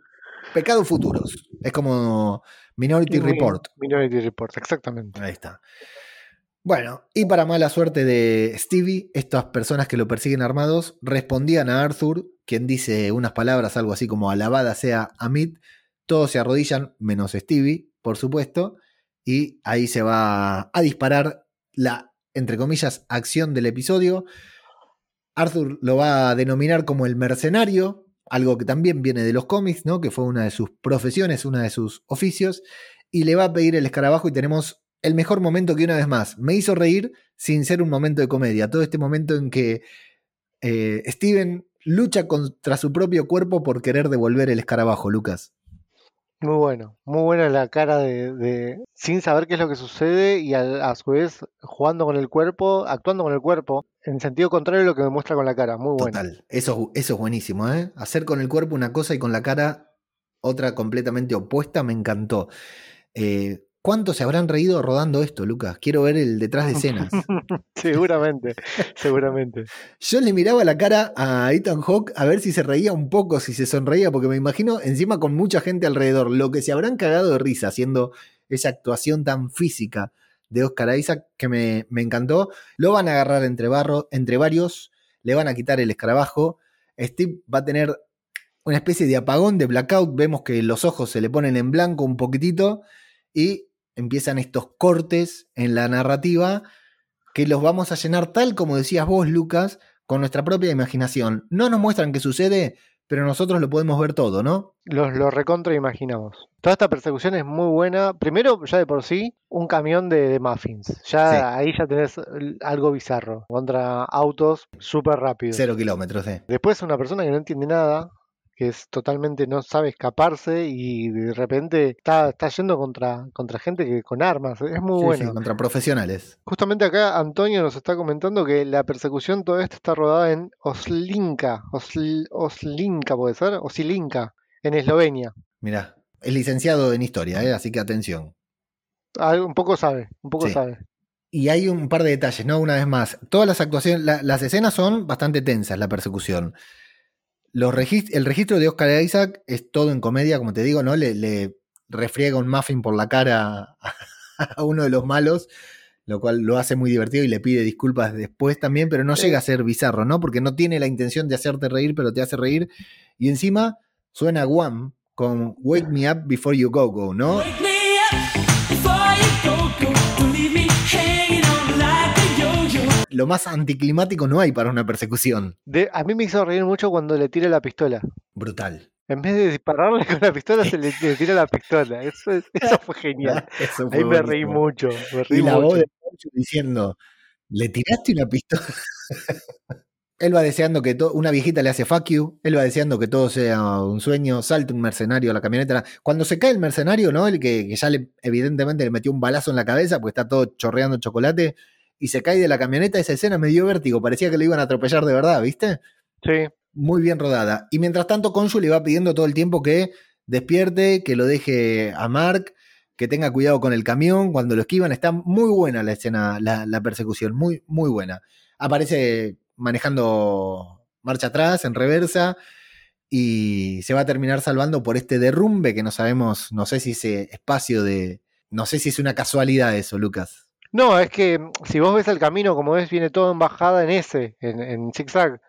Speaker 1: pecados futuros. Es como Minority Report.
Speaker 2: Minority Report, exactamente.
Speaker 1: Ahí está. Bueno, y para mala suerte de Stevie, estas personas que lo persiguen armados respondían a Arthur, quien dice unas palabras, algo así como alabada sea Amit. Todos se arrodillan, menos Stevie, por supuesto, y ahí se va a disparar la, entre comillas, acción del episodio. Arthur lo va a denominar como el mercenario, algo que también viene de los cómics, ¿no? Que fue una de sus profesiones, una de sus oficios, y le va a pedir el escarabajo y tenemos el mejor momento que una vez más me hizo reír sin ser un momento de comedia. Todo este momento en que eh, Steven lucha contra su propio cuerpo por querer devolver el escarabajo, Lucas.
Speaker 2: Muy bueno, muy buena la cara de, sin saber qué es lo que sucede y a, su vez jugando con el cuerpo, actuando con el cuerpo, en sentido contrario a lo que me muestra con la cara, muy bueno. Total,
Speaker 1: eso, eso es buenísimo, ¿eh? Hacer con el cuerpo una cosa y con la cara otra completamente opuesta, me encantó. Eh, ¿Cuántos se habrán reído rodando esto, Lucas? Quiero ver el detrás de escenas.
Speaker 2: seguramente, seguramente.
Speaker 1: Yo le miraba la cara a Ethan Hawke a ver si se reía un poco, si se sonreía, porque me imagino encima con mucha gente alrededor, lo que se habrán cagado de risa haciendo esa actuación tan física de Oscar Isaac que me, encantó. Lo van a agarrar entre, barro, entre varios, le van a quitar el escarabajo. Steve va a tener una especie de apagón, de blackout. Vemos que los ojos se le ponen en blanco un poquitito y empiezan estos cortes en la narrativa que los vamos a llenar tal como decías vos, Lucas, con nuestra propia imaginación. No nos muestran qué sucede, pero nosotros lo podemos ver todo, ¿no?
Speaker 2: Los, lo recontra imaginamos. Toda esta persecución es muy buena. Primero, ya de por sí, un camión de, muffins. Ya ahí ya tenés algo bizarro. Contra autos súper rápidos.
Speaker 1: Cero kilómetros, eh.
Speaker 2: Después una persona que no entiende nada, que es totalmente no sabe escaparse y de repente está, está yendo contra, contra gente que con armas. Es muy bueno.
Speaker 1: contra profesionales.
Speaker 2: Justamente acá Antonio nos está comentando que la persecución toda esta está rodada en Oslinka. Oslinka puede ser. Osilinka, en Eslovenia.
Speaker 1: Mirá, es licenciado en historia, ¿eh? así que atención.
Speaker 2: Ah, un poco sabe, un poco sabe.
Speaker 1: Y hay un par de detalles, ¿no? Una vez más, todas las actuaciones, las escenas son bastante tensas, la persecución el registro de Oscar Isaac es todo en comedia, como te digo, ¿no? Le, refriega un muffin por la cara a, uno de los malos, lo cual lo hace muy divertido y le pide disculpas después también, pero no llega a ser bizarro, ¿no? Porque no tiene la intención de hacerte reír, pero te hace reír. Y encima suena Guam con Wake Me Up Before You Go Go, ¿no? Lo más anticlimático no hay para una persecución.
Speaker 2: a mí me hizo reír mucho cuando le tira la pistola.
Speaker 1: Brutal.
Speaker 2: En vez de dispararle con la pistola, se le, tira la pistola. Eso, fue genial. Ahí me reí mucho. y la voz de
Speaker 1: diciendo, ¿le tiraste una pistola? él va deseando que una viejita le hace fuck you, él va deseando que todo sea un sueño, salte un mercenario a la camioneta. Cuando se cae el mercenario, ¿no? El que, que ya le, evidentemente le metió un balazo en la cabeza porque está todo chorreando chocolate, y se cae de la camioneta, esa escena me dio vértigo, parecía que le iban a atropellar de verdad, ¿viste?
Speaker 2: Sí.
Speaker 1: Muy bien rodada. Y mientras tanto, Conju le va pidiendo todo el tiempo que despierte, que lo deje a Mark, que tenga cuidado con el camión cuando lo esquivan. Está muy buena la escena, la, persecución, muy, muy buena. Aparece manejando marcha atrás, en reversa, y se va a terminar salvando por este derrumbe que no sabemos, no sé si ese espacio de... No sé si es una casualidad eso, Lucas.
Speaker 2: No, es que mm, si vos ves el camino, como ves, viene todo en bajada en ese, en, en zigzag.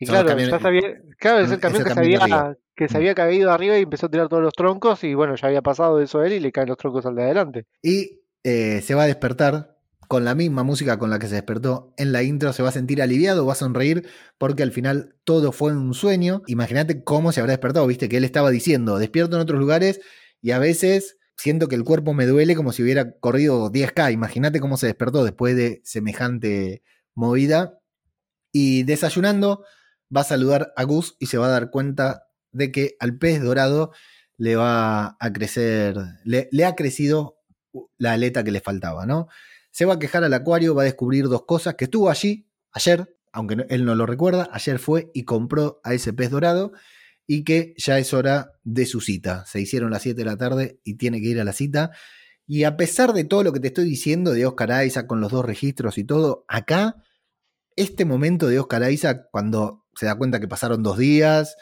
Speaker 2: Y claro, ya sabía, claro, es el camión que se, había, que se mm. había caído arriba y empezó a tirar todos los troncos y bueno, ya había pasado eso a él y le caen los troncos al de adelante.
Speaker 1: Y eh, se va a despertar con la misma música con la que se despertó en la intro, se va a sentir aliviado, va a sonreír porque al final todo fue un sueño. Imagínate cómo se habrá despertado, viste que él estaba diciendo, despierto en otros lugares y a veces siento que el cuerpo me duele como si hubiera corrido 10K. Imagínate cómo se despertó después de semejante movida. Y desayunando, va a saludar a Gus y se va a dar cuenta de que al pez dorado le va a crecer, le, ha crecido la aleta que le faltaba, ¿no? Se va a quejar al acuario, va a descubrir dos cosas, que estuvo allí ayer, aunque él no lo recuerda, ayer fue y compró a ese pez dorado y que ya es hora de su cita. Se hicieron las 7 de la tarde y tiene que ir a la cita. Y a pesar de todo lo que te estoy diciendo de Oscar Isaac con los dos registros y todo, acá, este momento de Oscar Isaac, cuando se da cuenta que pasaron dos días,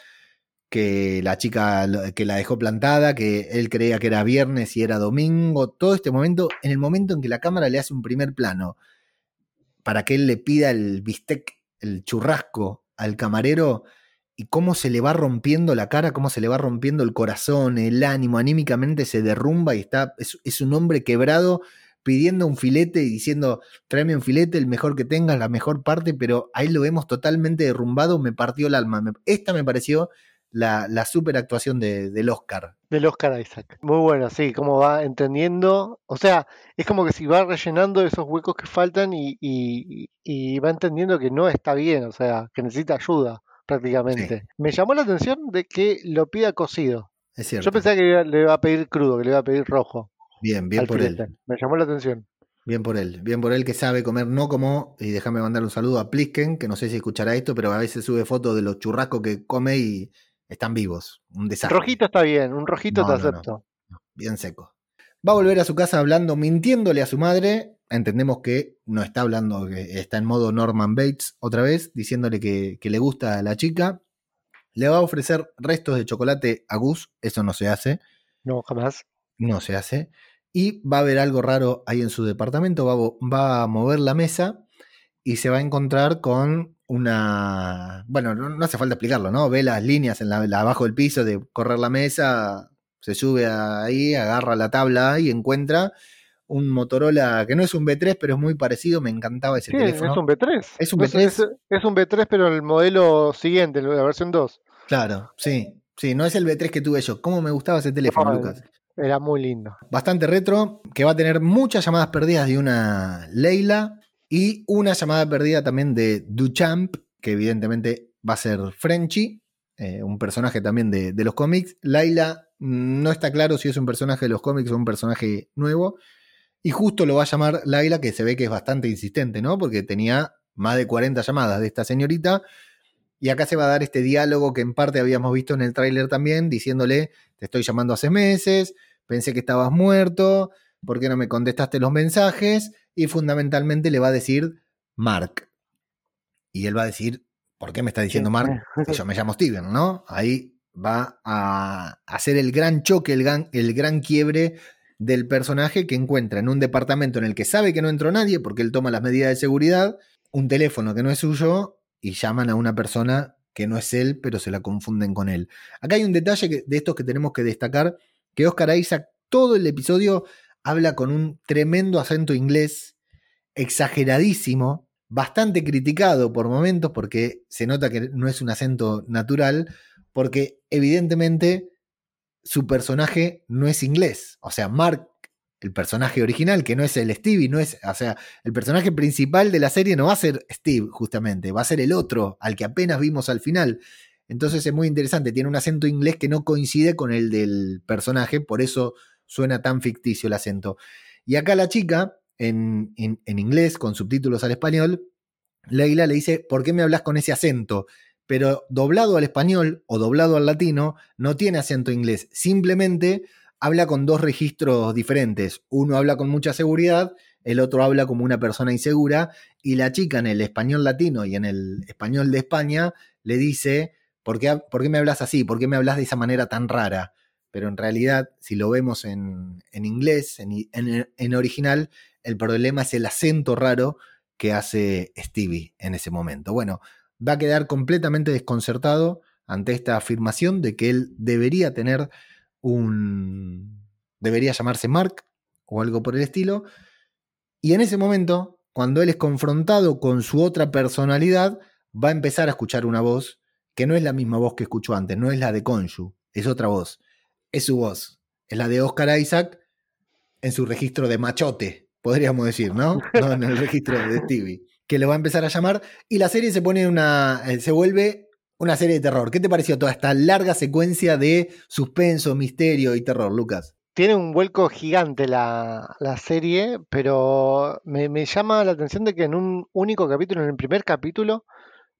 Speaker 1: que la chica que la dejó plantada, que él creía que era viernes y era domingo, todo este momento, en el momento en que la cámara le hace un primer plano para que él le pida el bistec, el churrasco al camarero, y cómo se le va rompiendo la cara, cómo se le va rompiendo el corazón, el ánimo, anímicamente se derrumba y está, es, un hombre quebrado pidiendo un filete y diciendo, tráeme un filete, el mejor que tengas, la mejor parte, pero ahí lo vemos totalmente derrumbado, me partió el alma. esta me pareció la, super actuación de, del Oscar.
Speaker 2: Del Oscar Isaac. Muy bueno, sí, cómo va entendiendo. O sea, es como que si va rellenando esos huecos que faltan y, y, va entendiendo que no está bien, o sea, que necesita ayuda prácticamente. Me llamó la atención de que lo pida cocido.
Speaker 1: Es cierto.
Speaker 2: Yo pensaba que le iba a pedir crudo, que le iba a pedir rojo.
Speaker 1: Bien, bien por él.
Speaker 2: Me llamó la atención.
Speaker 1: Bien por él, bien por él que sabe comer, no como, y déjame mandar un saludo a Plisken, que no sé si escuchará esto, pero a veces sube fotos de los churrascos que come y están vivos. Un desastre.
Speaker 2: Rojito está bien, un rojito te acepto.
Speaker 1: bien seco. Va a volver a su casa hablando, mintiéndole a su madre. Entendemos que no está hablando, que está en modo Norman Bates otra vez, diciéndole que, le gusta a la chica. Le va a ofrecer restos de chocolate a Gus, eso no se hace.
Speaker 2: No, jamás.
Speaker 1: No se hace. Y va a haber algo raro ahí en su departamento, va va a mover la mesa y se va a encontrar con una. Bueno, no, hace falta explicarlo, ¿no? Ve las líneas en la, abajo del piso de correr la mesa, se sube ahí, agarra la tabla y encuentra un Motorola que no es un B3, pero es muy parecido. Me encantaba ese teléfono.
Speaker 2: Es un B3.
Speaker 1: Es un B3.
Speaker 2: Es, un B3, pero el modelo siguiente, la versión 2.
Speaker 1: Claro, sí. Sí, no es el B3 que tuve yo. ¿Cómo me gustaba ese teléfono, Lucas?
Speaker 2: Era muy lindo.
Speaker 1: Bastante retro, que va a tener muchas llamadas perdidas de una Leila y una llamada perdida también de Duchamp, que evidentemente va a ser Frenchy, eh, un personaje también de, los cómics. Laila no está claro si es un personaje de los cómics o un personaje nuevo. Y justo lo va a llamar Laila, que se ve que es bastante insistente, ¿no? Porque tenía más de 40 llamadas de esta señorita. Y acá se va a dar este diálogo que en parte habíamos visto en el tráiler también, diciéndole, te estoy llamando hace meses, pensé que estabas muerto, ¿por qué no me contestaste los mensajes? y fundamentalmente le va a decir Mark. Y él va a decir, ¿por qué me está diciendo Mark? yo me llamo Steven, ¿no? Ahí va a hacer el gran choque, el gran, el gran quiebre del personaje que encuentra en un departamento en el que sabe que no entró nadie porque él toma las medidas de seguridad, un teléfono que no es suyo y llaman a una persona que no es él, pero se la confunden con él. Acá hay un detalle de estos que tenemos que destacar, que Oscar Isaac todo el episodio habla con un tremendo acento inglés, exageradísimo, bastante criticado por momentos porque se nota que no es un acento natural, porque evidentemente su personaje no es inglés. O sea, Mark, el personaje original, que no es el Stevie, no es, o sea, el personaje principal de la serie no va a ser Steve, justamente, va a ser el otro, al que apenas vimos al final. Entonces es muy interesante, tiene un acento inglés que no coincide con el del personaje, por eso suena tan ficticio el acento. Y acá la chica, en, inglés, con subtítulos al español, Leila le dice, ¿por qué me hablas con ese acento? Pero doblado al español o doblado al latino, no tiene acento inglés, simplemente habla con dos registros diferentes. Uno habla con mucha seguridad, el otro habla como una persona insegura, y la chica en el español latino y en el español de España le dice, ¿por qué, ¿por qué me hablas así? ¿Por qué me hablas de esa manera tan rara? pero en realidad, si lo vemos en, inglés, en, original, el problema es el acento raro que hace Stevie en ese momento. Bueno, va a quedar completamente desconcertado ante esta afirmación de que él debería tener un... debería llamarse Mark o algo por el estilo. Y en ese momento, cuando él es confrontado con su otra personalidad, va a empezar a escuchar una voz que no es la misma voz que escuchó antes, no es la de Konshu, es otra voz es su voz. Es la de Oscar Isaac en su registro de machote, podríamos decir, ¿no? No en el registro de Stevie. Que lo va a empezar a llamar. Y la serie se pone una. Eh, se vuelve una serie de terror. ¿Qué te pareció toda esta larga secuencia de suspenso, misterio y terror, Lucas?
Speaker 2: Tiene un vuelco gigante la, serie, pero me, me, llama la atención de que en un único capítulo, en el primer capítulo,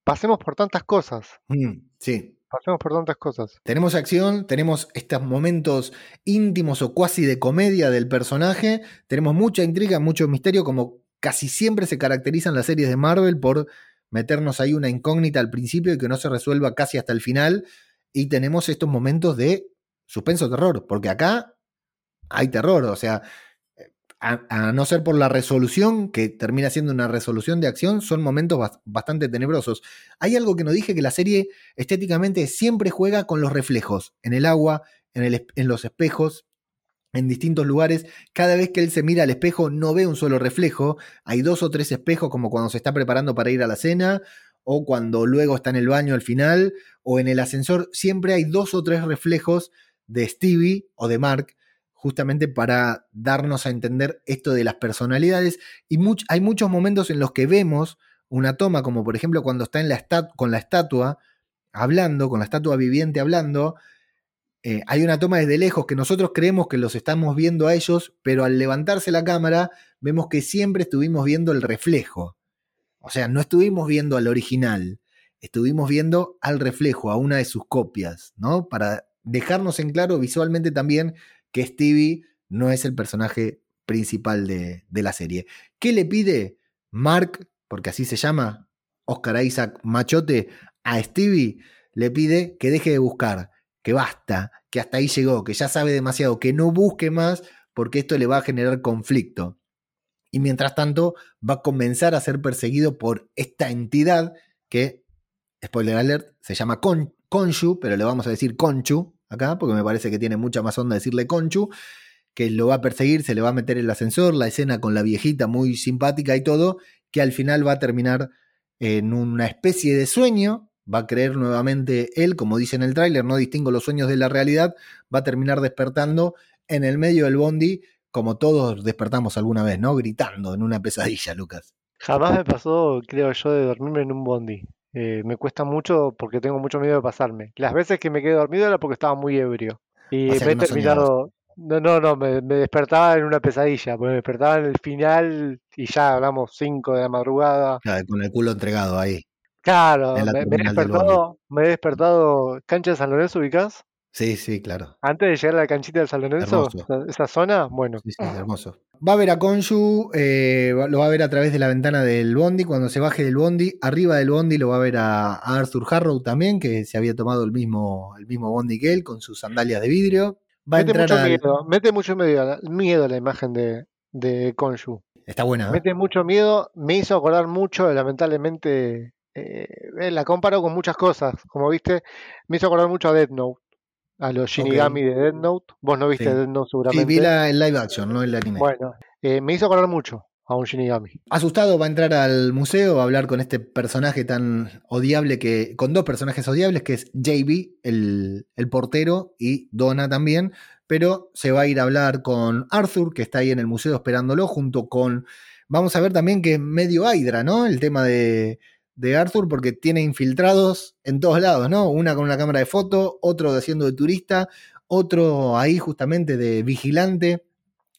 Speaker 2: pasemos por tantas cosas.
Speaker 1: Mm, sí.
Speaker 2: Pasemos por tantas cosas.
Speaker 1: Tenemos acción, tenemos estos momentos íntimos o cuasi de comedia del personaje, tenemos mucha intriga, mucho misterio, como casi siempre se caracterizan las series de Marvel por meternos ahí una incógnita al principio y que no se resuelva casi hasta el final. Y tenemos estos momentos de suspenso terror, porque acá hay terror, o sea, a, no ser por la resolución, que termina siendo una resolución de acción, son momentos bastante tenebrosos. Hay algo que nos dije que la serie estéticamente siempre juega con los reflejos, en el agua, en los espejos, en distintos lugares. Cada vez que él se mira al espejo no ve un solo reflejo, hay dos o tres espejos como cuando se está preparando para ir a la cena o cuando luego está en el baño al final o en el ascensor, siempre hay dos o tres reflejos de Stevie o de Mark justamente para darnos a entender esto de las personalidades. Y hay muchos momentos en los que vemos una toma, como por ejemplo cuando está en la con la estatua hablando, con la estatua viviente hablando. Eh, hay una toma desde lejos que nosotros creemos que los estamos viendo a ellos, pero al levantarse la cámara vemos que siempre estuvimos viendo el reflejo. O sea, no estuvimos viendo al original, estuvimos viendo al reflejo, a una de sus copias, ¿no? Para dejarnos en claro visualmente también que Stevie no es el personaje principal de, la serie. ¿Qué le pide Mark, porque así se llama, Oscar Isaac Machote, a Stevie? Le pide que deje de buscar, que basta, que hasta ahí llegó, que ya sabe demasiado, que no busque más porque esto le va a generar conflicto. Y mientras tanto va a comenzar a ser perseguido por esta entidad que, spoiler alert, se llama Con Conchu, pero le vamos a decir Conchu, acá, porque me parece que tiene mucha más onda decirle Conchu, que lo va a perseguir, se le va a meter el ascensor, la escena con la viejita muy simpática y todo, que al final va a terminar en una especie de sueño, va a creer nuevamente él, como dice en el tráiler, no distingo los sueños de la realidad, va a terminar despertando en el medio del bondi, como todos despertamos alguna vez, ¿no? Gritando en una pesadilla, Lucas.
Speaker 2: Jamás me pasó, creo yo, de dormirme en un bondi. Eh, me cuesta mucho porque tengo mucho miedo de pasarme. Las veces que me quedé dormido era porque estaba muy ebrio. Y me he terminado. No, no, no, me, despertaba en una pesadilla, me despertaba en el final y ya hablamos 5 de la madrugada.
Speaker 1: con el culo entregado ahí.
Speaker 2: Claro, me, he despertado, me he despertado, cancha de San Lorenzo, ubicás?
Speaker 1: Sí, sí, claro.
Speaker 2: Antes de llegar a la canchita del San Lorenzo, esa, zona, bueno.
Speaker 1: Sí, sí, hermoso. Va a ver a Konshu, eh, lo va a ver a través de la ventana del Bondi. Cuando se baje del Bondi, arriba del Bondi lo va a ver a, Arthur Harrow también, que se había tomado el mismo, el mismo Bondi que él, con sus sandalias de vidrio.
Speaker 2: Va mete, mucho miedo, mete mucho miedo, miedo la imagen de, de.
Speaker 1: Está buena.
Speaker 2: ¿eh? Mete mucho miedo, me hizo acordar mucho, lamentablemente, eh, la comparo con muchas cosas. Como viste, me hizo acordar mucho a Death Note a los Shinigami de Dead Note. Vos no viste Dead Note seguramente.
Speaker 1: Sí, vi la, el live action, no el anime.
Speaker 2: Bueno, eh, me hizo acordar mucho a un Shinigami.
Speaker 1: Asustado va a entrar al museo, a hablar con este personaje tan odiable que. con dos personajes odiables, que es JB, el, el portero, y Donna también. Pero se va a ir a hablar con Arthur, que está ahí en el museo esperándolo, junto con. Vamos a ver también que es medio Hydra, ¿no? El tema de de Arthur porque tiene infiltrados en todos lados, ¿no? Una con una cámara de foto, otro haciendo de turista, otro ahí justamente de vigilante.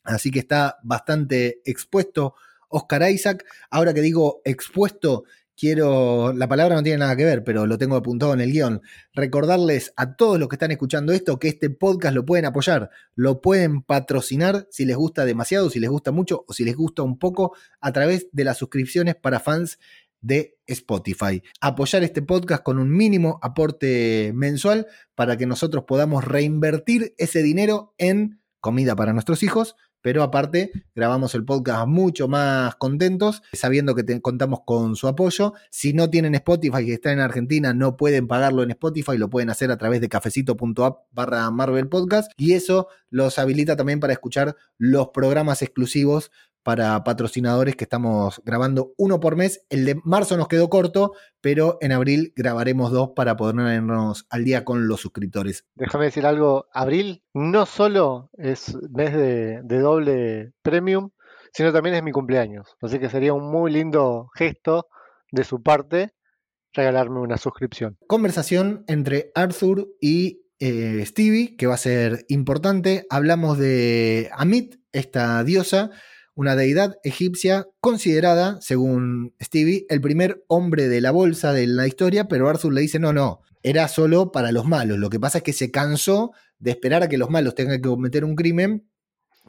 Speaker 1: Así que está bastante expuesto Oscar Isaac. Ahora que digo expuesto, quiero, la palabra no tiene nada que ver, pero lo tengo apuntado en el guion. Recordarles a todos los que están escuchando esto que este podcast lo pueden apoyar, lo pueden patrocinar si les gusta demasiado, si les gusta mucho o si les gusta un poco a través de las suscripciones para fans de Spotify. Apoyar este podcast con un mínimo aporte mensual para que nosotros podamos reinvertir ese dinero en comida para nuestros hijos, pero aparte grabamos el podcast mucho más contentos, sabiendo que contamos con su apoyo. Si no tienen Spotify y están en Argentina, no pueden pagarlo en Spotify, lo pueden hacer a través de cafecito.app barra Marvel Podcast y eso los habilita también para escuchar los programas exclusivos para patrocinadores que estamos grabando uno por mes. El de marzo nos quedó corto, pero en abril grabaremos dos para ponernos al día con los suscriptores.
Speaker 2: Déjame decir algo, abril no solo es mes de, doble premium, sino también es mi cumpleaños. Así que sería un muy lindo gesto de su parte regalarme una suscripción.
Speaker 1: Conversación entre Arthur y eh, Stevie, que va a ser importante. Hablamos de Amit, esta diosa una deidad egipcia considerada, según Stevie, el primer hombre de la bolsa de la historia, pero Arthur le dice, no, no, era solo para los malos. Lo que pasa es que se cansó de esperar a que los malos tengan que cometer un crimen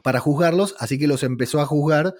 Speaker 1: para juzgarlos, así que los empezó a juzgar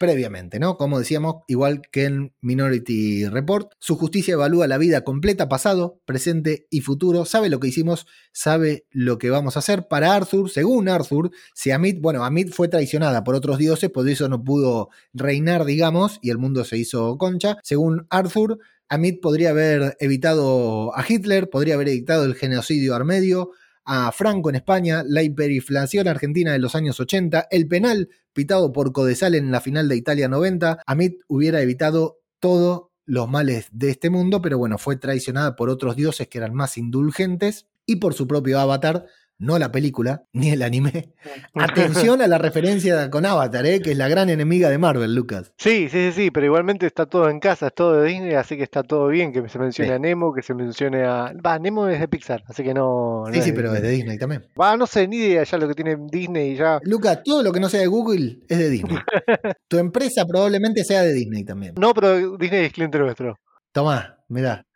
Speaker 1: previamente, ¿no? Como decíamos, igual que en Minority Report, su justicia evalúa la vida completa, pasado, presente y futuro, sabe lo que hicimos, sabe lo que vamos a hacer. Para Arthur, según Arthur, si Amit, bueno, Amit fue traicionada por otros dioses, por eso no pudo reinar, digamos, y el mundo se hizo concha. Según Arthur, Amit podría haber evitado a Hitler, podría haber evitado el genocidio armedio, a Franco en España, la hiperinflación argentina de los años 80, el penal pitado por Codesal en la final de Italia 90, Amit hubiera evitado todos los males de este mundo, pero bueno, fue traicionada por otros dioses que eran más indulgentes y por su propio avatar, no la película, ni el anime. Atención a la referencia con Avatar, ¿eh? que es la gran enemiga de Marvel, Lucas.
Speaker 2: Sí, sí, sí, sí, pero igualmente está todo en casa, es todo de Disney, así que está todo bien que se mencione a Nemo, que se mencione a... Va, Nemo es de Pixar, así que no...
Speaker 1: Sí, sí, pero es de Disney también.
Speaker 2: Va, no sé, ni idea ya lo que tiene Disney ya.
Speaker 1: Lucas, todo lo que no sea de Google es de Disney. tu empresa probablemente sea de Disney también.
Speaker 2: No, pero Disney es cliente nuestro.
Speaker 1: Tomá, mirá.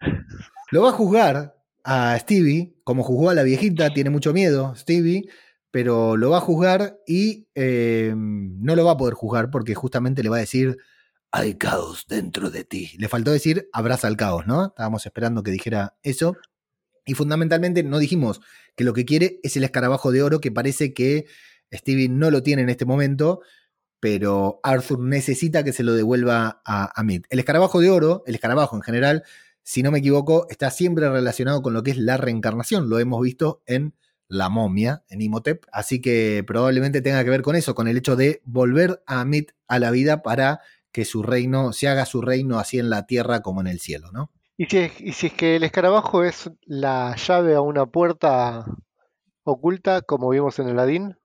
Speaker 1: Lo va a juzgar a Stevie, como juzgó a la viejita, tiene mucho miedo Stevie, pero lo va a juzgar y em, no lo va a poder juzgar porque justamente le va a decir, hay caos dentro de ti. Le faltó decir, abraza al caos, ¿no? Estábamos esperando que dijera eso. Y fundamentalmente no dijimos que lo que quiere es el escarabajo de oro que parece que Stevie no lo tiene en este momento, pero Arthur necesita que se lo devuelva a, a El escarabajo de oro, el escarabajo en general, si no me equivoco, está siempre relacionado con lo que es la reencarnación. Lo hemos visto en La momia, en Imhotep. Así que probablemente tenga que ver con eso, con el hecho de volver a Amit a la vida para que su reino, se haga su reino así en la tierra como en el cielo, ¿no?
Speaker 2: ¿Y si, es, y si es que el escarabajo es la llave a una puerta oculta, como vimos en el Ladín?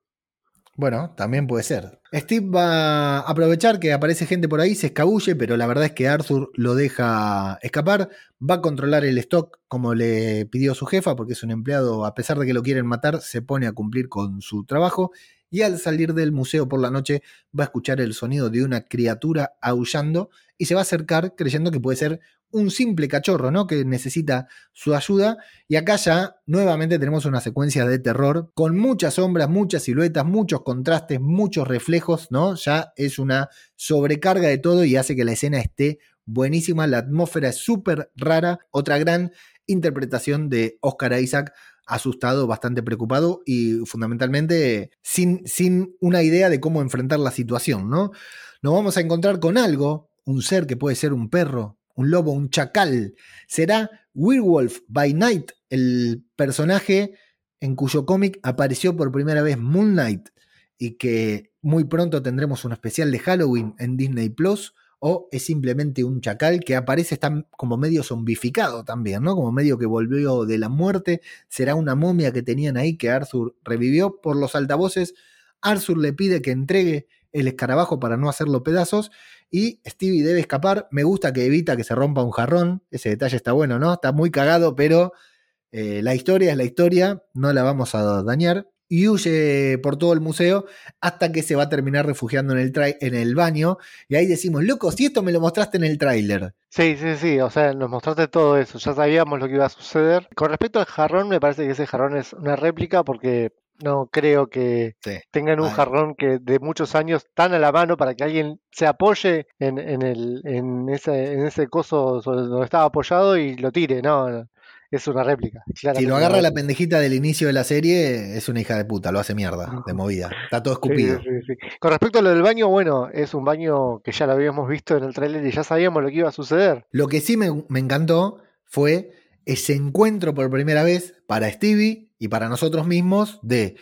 Speaker 1: Bueno, también puede ser. Steve va a aprovechar que aparece gente por ahí, se escabulle, pero la verdad es que Arthur lo deja escapar. Va a controlar el stock como le pidió su jefa, porque es un empleado, a pesar de que lo quieren matar, se pone a cumplir con su trabajo. Y al salir del museo por la noche va a escuchar el sonido de una criatura aullando y se va a acercar creyendo que puede ser un simple cachorro, ¿no? Que necesita su ayuda. Y acá ya nuevamente tenemos una secuencia de terror con muchas sombras, muchas siluetas, muchos contrastes, muchos reflejos, ¿no? Ya es una sobrecarga de todo y hace que la escena esté buenísima. La atmósfera es súper rara. Otra gran interpretación de Oscar Isaac asustado, bastante preocupado y fundamentalmente sin, sin una idea de cómo enfrentar la situación, ¿no? Nos vamos a encontrar con algo, un ser que puede ser un perro, un lobo, un chacal. Será Werewolf by Night, el personaje en cuyo cómic apareció por primera vez Moon Knight y que muy pronto tendremos un especial de Halloween en Disney Plus. O es simplemente un chacal que aparece, está como medio zombificado también, ¿no? Como medio que volvió de la muerte. Será una momia que tenían ahí que Arthur revivió. Por los altavoces, Arthur le pide que entregue el escarabajo para no hacerlo pedazos y Stevie debe escapar. Me gusta que evita que se rompa un jarrón. Ese detalle está bueno, ¿no? Está muy cagado, pero eh, la historia es la historia. No la vamos a dañar. Y huye por todo el museo hasta que se va a terminar refugiando en el, en el baño. Y ahí decimos, loco, si esto me lo mostraste en el tráiler.
Speaker 2: Sí, sí, sí, o sea, nos mostraste todo eso, ya sabíamos lo que iba a suceder. Con respecto al jarrón, me parece que ese jarrón es una réplica porque no creo que tengan un jarrón que de muchos años tan a la mano para que alguien se apoye en, en, el, en, ese, en ese coso donde estaba apoyado y lo tire, no, es una réplica.
Speaker 1: Si lo agarra la pendejita del inicio de la serie, es una hija de puta, lo hace mierda, de movida. Está todo escupido.
Speaker 2: Con respecto a lo del baño, bueno, es un baño que ya lo habíamos visto en el trailer y ya sabíamos lo que iba a suceder.
Speaker 1: Lo que sí me, me encantó fue ese encuentro por primera vez para Stevie y para nosotros mismos de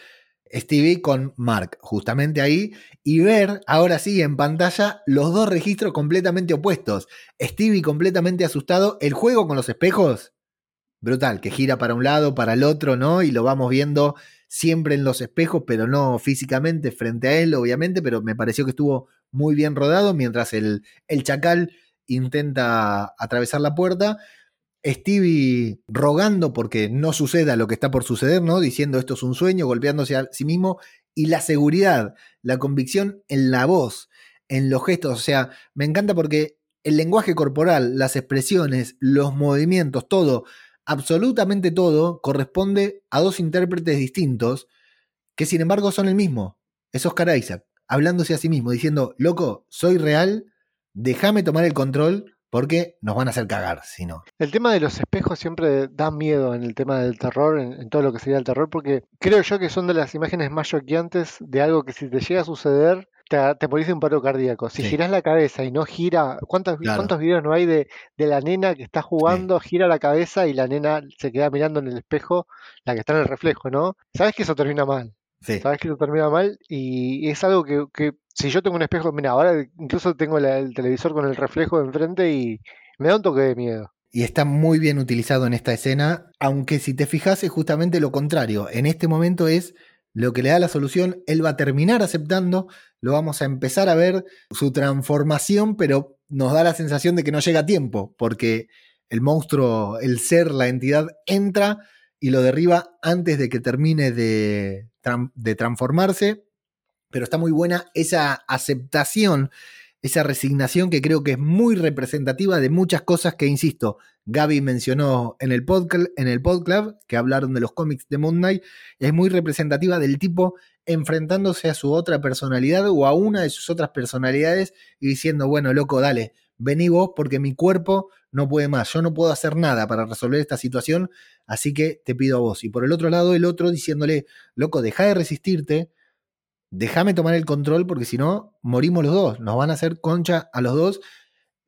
Speaker 1: Stevie con Mark, justamente ahí, y ver ahora sí en pantalla los dos registros completamente opuestos. Stevie completamente asustado, el juego con los espejos, brutal, que gira para un lado, para el otro, ¿no? Y lo vamos viendo siempre en los espejos, pero no físicamente frente a él, obviamente, pero me pareció que estuvo muy bien rodado mientras el, el chacal intenta atravesar la puerta Stevie rogando porque no suceda lo que está por suceder, ¿no? Diciendo esto es un sueño, golpeándose a sí mismo y la seguridad, la convicción en la voz, en los gestos. O sea, me encanta porque el lenguaje corporal, las expresiones, los movimientos, todo, absolutamente todo, corresponde a dos intérpretes distintos que sin embargo son el mismo. Es Oscar Isaac, hablándose a sí mismo, diciendo, loco, soy real, déjame tomar el control porque nos van a hacer cagar, si no.
Speaker 2: El tema de los espejos siempre da miedo en el tema del terror, en, todo lo que sería el terror, porque creo yo que son de las imágenes más choqueantes de algo que si te llega a suceder, te, te morís de un paro cardíaco. Si giras la cabeza y no gira, ¿cuántos, ¿cuántos videos no hay de, la nena que está jugando, gira la cabeza y la nena se queda mirando en el espejo, la que está en el reflejo, ¿no? Sabes que eso termina mal. Sabes que eso termina mal y es algo que si yo tengo un espejo, mira, ahora incluso tengo el televisor con el reflejo de enfrente y me da un toque de miedo.
Speaker 1: Y está muy bien utilizado en esta escena, aunque si te fijas es justamente lo contrario. En este momento es lo que le da la solución, él va a terminar aceptando, lo vamos a empezar a ver, su transformación, pero nos da la sensación de que no llega a tiempo, porque el monstruo, el ser, la entidad entra y lo derriba antes de que termine de, de transformarse pero está muy buena esa aceptación, esa resignación que creo que es muy representativa de muchas cosas que, insisto, Gaby mencionó en el, podcast, en el podclub, que hablaron de los cómics de Moon Knight, es muy representativa del tipo enfrentándose a su otra personalidad o a una de sus otras personalidades y diciendo, bueno, loco, dale, vení vos porque mi cuerpo no puede más, yo no puedo hacer nada para resolver esta situación, así que te pido a vos. Y por el otro lado, el otro diciéndole, loco, deja de resistirte, déjame tomar el control porque si no, morimos los dos, nos van a hacer concha a los dos.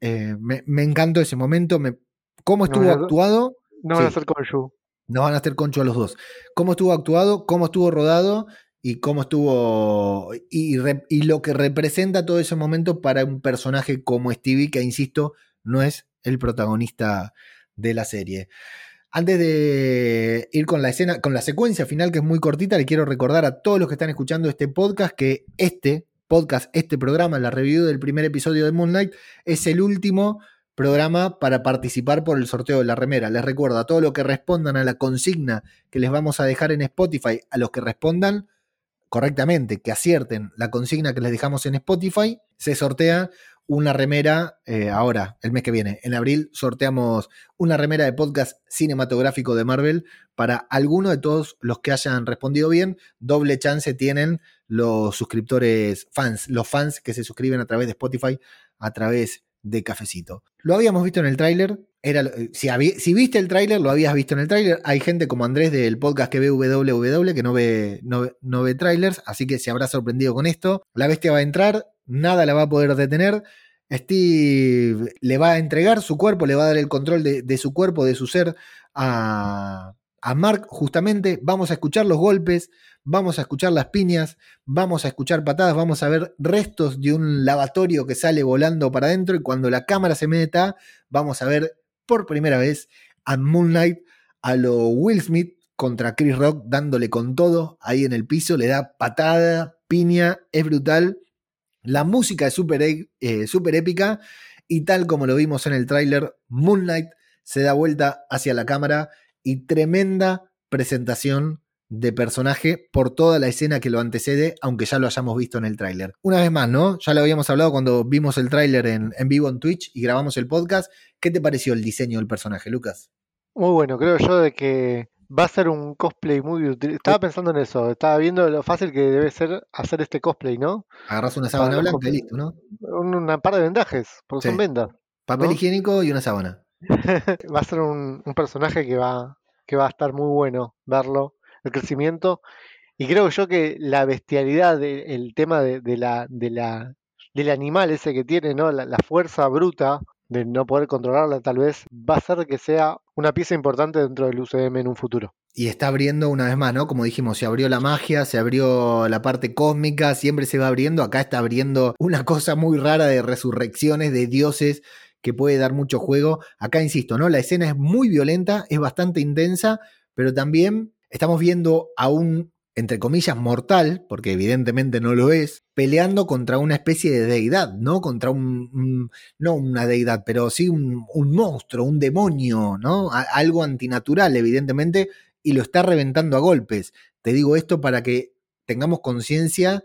Speaker 1: Eh, me, encantó ese momento, me, cómo estuvo actuado.
Speaker 2: No van a hacer concho.
Speaker 1: No van a hacer concho a los dos. Cómo estuvo actuado, cómo estuvo rodado y cómo estuvo y, y, lo que representa todo ese momento para un personaje como Stevie, que insisto, no es el protagonista de la serie. Antes de ir con la escena, con la secuencia final que es muy cortita, le quiero recordar a todos los que están escuchando este podcast que este podcast, este programa, la review del primer episodio de Moonlight, es el último programa para participar por el sorteo de la remera. Les recuerdo a todos los que respondan a la consigna que les vamos a dejar en Spotify, a los que respondan correctamente, que acierten la consigna que les dejamos en Spotify, se sortea una remera eh, ahora, el mes que viene. En abril sorteamos una remera de podcast cinematográfico de Marvel para alguno de todos los que hayan respondido bien. Doble chance tienen los suscriptores fans, los fans que se suscriben a través de Spotify, a través de Cafecito. Lo habíamos visto en el tráiler. Era, eh, si, si, viste el tráiler, lo habías visto en el tráiler. Hay gente como Andrés del podcast que ve WWW que no ve, no, no ve trailers, así que se habrá sorprendido con esto. La bestia va a entrar, nada la va a poder detener. Steve le va a entregar su cuerpo, le va a dar el control de, su cuerpo, de su ser a, a, Mark justamente. Vamos a escuchar los golpes, vamos a escuchar las piñas, vamos a escuchar patadas, vamos a ver restos de un lavatorio que sale volando para adentro y cuando la cámara se meta, vamos a ver por primera vez a Moonlight, a lo Will Smith contra Chris Rock dándole con todo ahí en el piso, le da patada, piña, es brutal la música es súper eh, super épica y tal como lo vimos en el tráiler, Moonlight se da vuelta hacia la cámara y tremenda presentación de personaje por toda la escena que lo antecede, aunque ya lo hayamos visto en el tráiler. Una vez más, ¿no? Ya lo habíamos hablado cuando vimos el tráiler en, en vivo en Twitch y grabamos el podcast. ¿Qué te pareció el diseño del personaje, Lucas?
Speaker 2: Muy bueno, creo yo de que va a ser un cosplay muy útil. Estaba pensando en eso, estaba viendo lo fácil que debe ser hacer este cosplay, ¿no?
Speaker 1: Agarras una sábana blanca y listo, ¿no?
Speaker 2: Un, par de vendajes, porque son vendas.
Speaker 1: Papel higiénico y una sábana.
Speaker 2: va a ser un, personaje que va, que va a estar muy bueno verlo, el crecimiento. Y creo yo que la bestialidad, el tema de, la, de la, del animal ese que tiene, ¿no? la fuerza bruta de no poder controlarla tal vez, va a hacer que sea una pieza importante dentro del UCM en un futuro.
Speaker 1: Y está abriendo una vez más, ¿no? Como dijimos, se abrió la magia, se abrió la parte cósmica, siempre se va abriendo. Acá está abriendo una cosa muy rara de resurrecciones, de dioses, que puede dar mucho juego. Acá insisto, ¿no? La escena es muy violenta, es bastante intensa, pero también estamos viendo a un entre comillas, mortal, porque evidentemente no lo es, peleando contra una especie de deidad, ¿no? Contra un, no una deidad, pero sí un, monstruo, un demonio, ¿no? algo antinatural, evidentemente, y lo está reventando a golpes. Te digo esto para que tengamos conciencia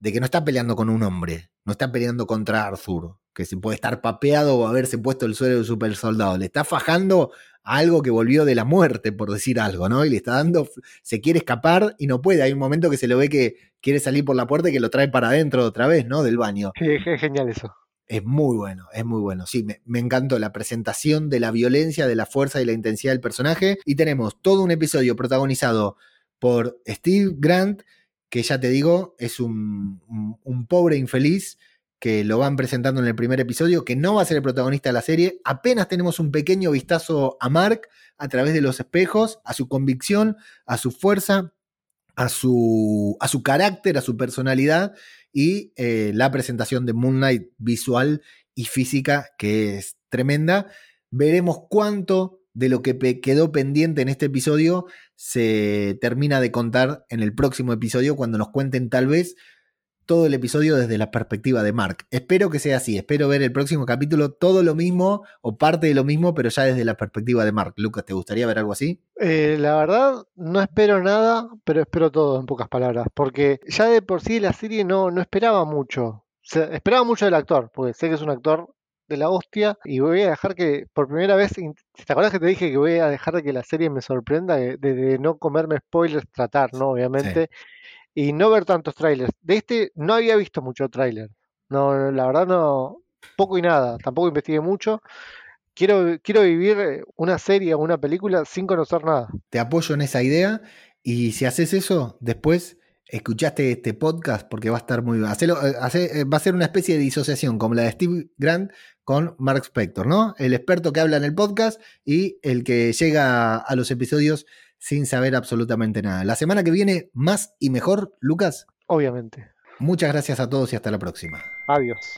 Speaker 1: de que no está peleando con un hombre, no está peleando contra Arthur, que se puede estar papeado o haberse puesto el suelo de super soldado. Le está fajando a algo que volvió de la muerte, por decir algo, ¿no? Y le está dando, se quiere escapar y no puede. Hay un momento que se lo ve que quiere salir por la puerta y que lo trae para adentro otra vez, ¿no? Del baño.
Speaker 2: Sí, es genial eso.
Speaker 1: Es muy bueno, es muy bueno. Sí, me, me, encantó la presentación de la violencia, de la fuerza y la intensidad del personaje. Y tenemos todo un episodio protagonizado por Steve Grant, que ya te digo, es un, un pobre infeliz que lo van presentando en el primer episodio, que no va a ser el protagonista de la serie. Apenas tenemos un pequeño vistazo a Mark a través de los espejos, a su convicción, a su fuerza, a su, a su carácter, a su personalidad y eh, la presentación de Moon Knight visual y física, que es tremenda. Veremos cuánto de lo que quedó pendiente en este episodio se termina de contar en el próximo episodio, cuando nos cuenten tal vez todo el episodio desde la perspectiva de Mark. Espero que sea así, espero ver el próximo capítulo todo lo mismo o parte de lo mismo, pero ya desde la perspectiva de Mark. Lucas, ¿te gustaría ver algo así?
Speaker 2: Eh, la verdad, no espero nada, pero espero todo en pocas palabras, porque ya de por sí la serie no, no esperaba mucho. esperaba mucho del actor, porque sé que es un actor de la hostia y voy a dejar que por primera vez, ¿te acuerdas que te dije que voy a dejar que la serie me sorprenda de, no comerme spoilers, tratar, ¿no? Obviamente y no ver tantos trailers. De este no había visto mucho tráiler. No, la verdad no, poco y nada. Tampoco investigué mucho. Quiero, quiero vivir eh, una serie o una película sin conocer nada.
Speaker 1: Te apoyo en esa idea y si haces eso, después escuchaste este podcast porque va a estar muy bien. Eh, eh, va a ser una especie de disociación como la de Steve Grant con Mark Spector, ¿no? El experto que habla en el podcast y el que llega a los episodios sin saber absolutamente nada. La semana que viene, más y mejor, Lucas.
Speaker 2: Obviamente.
Speaker 1: Muchas gracias a todos y hasta la próxima.
Speaker 2: Adiós.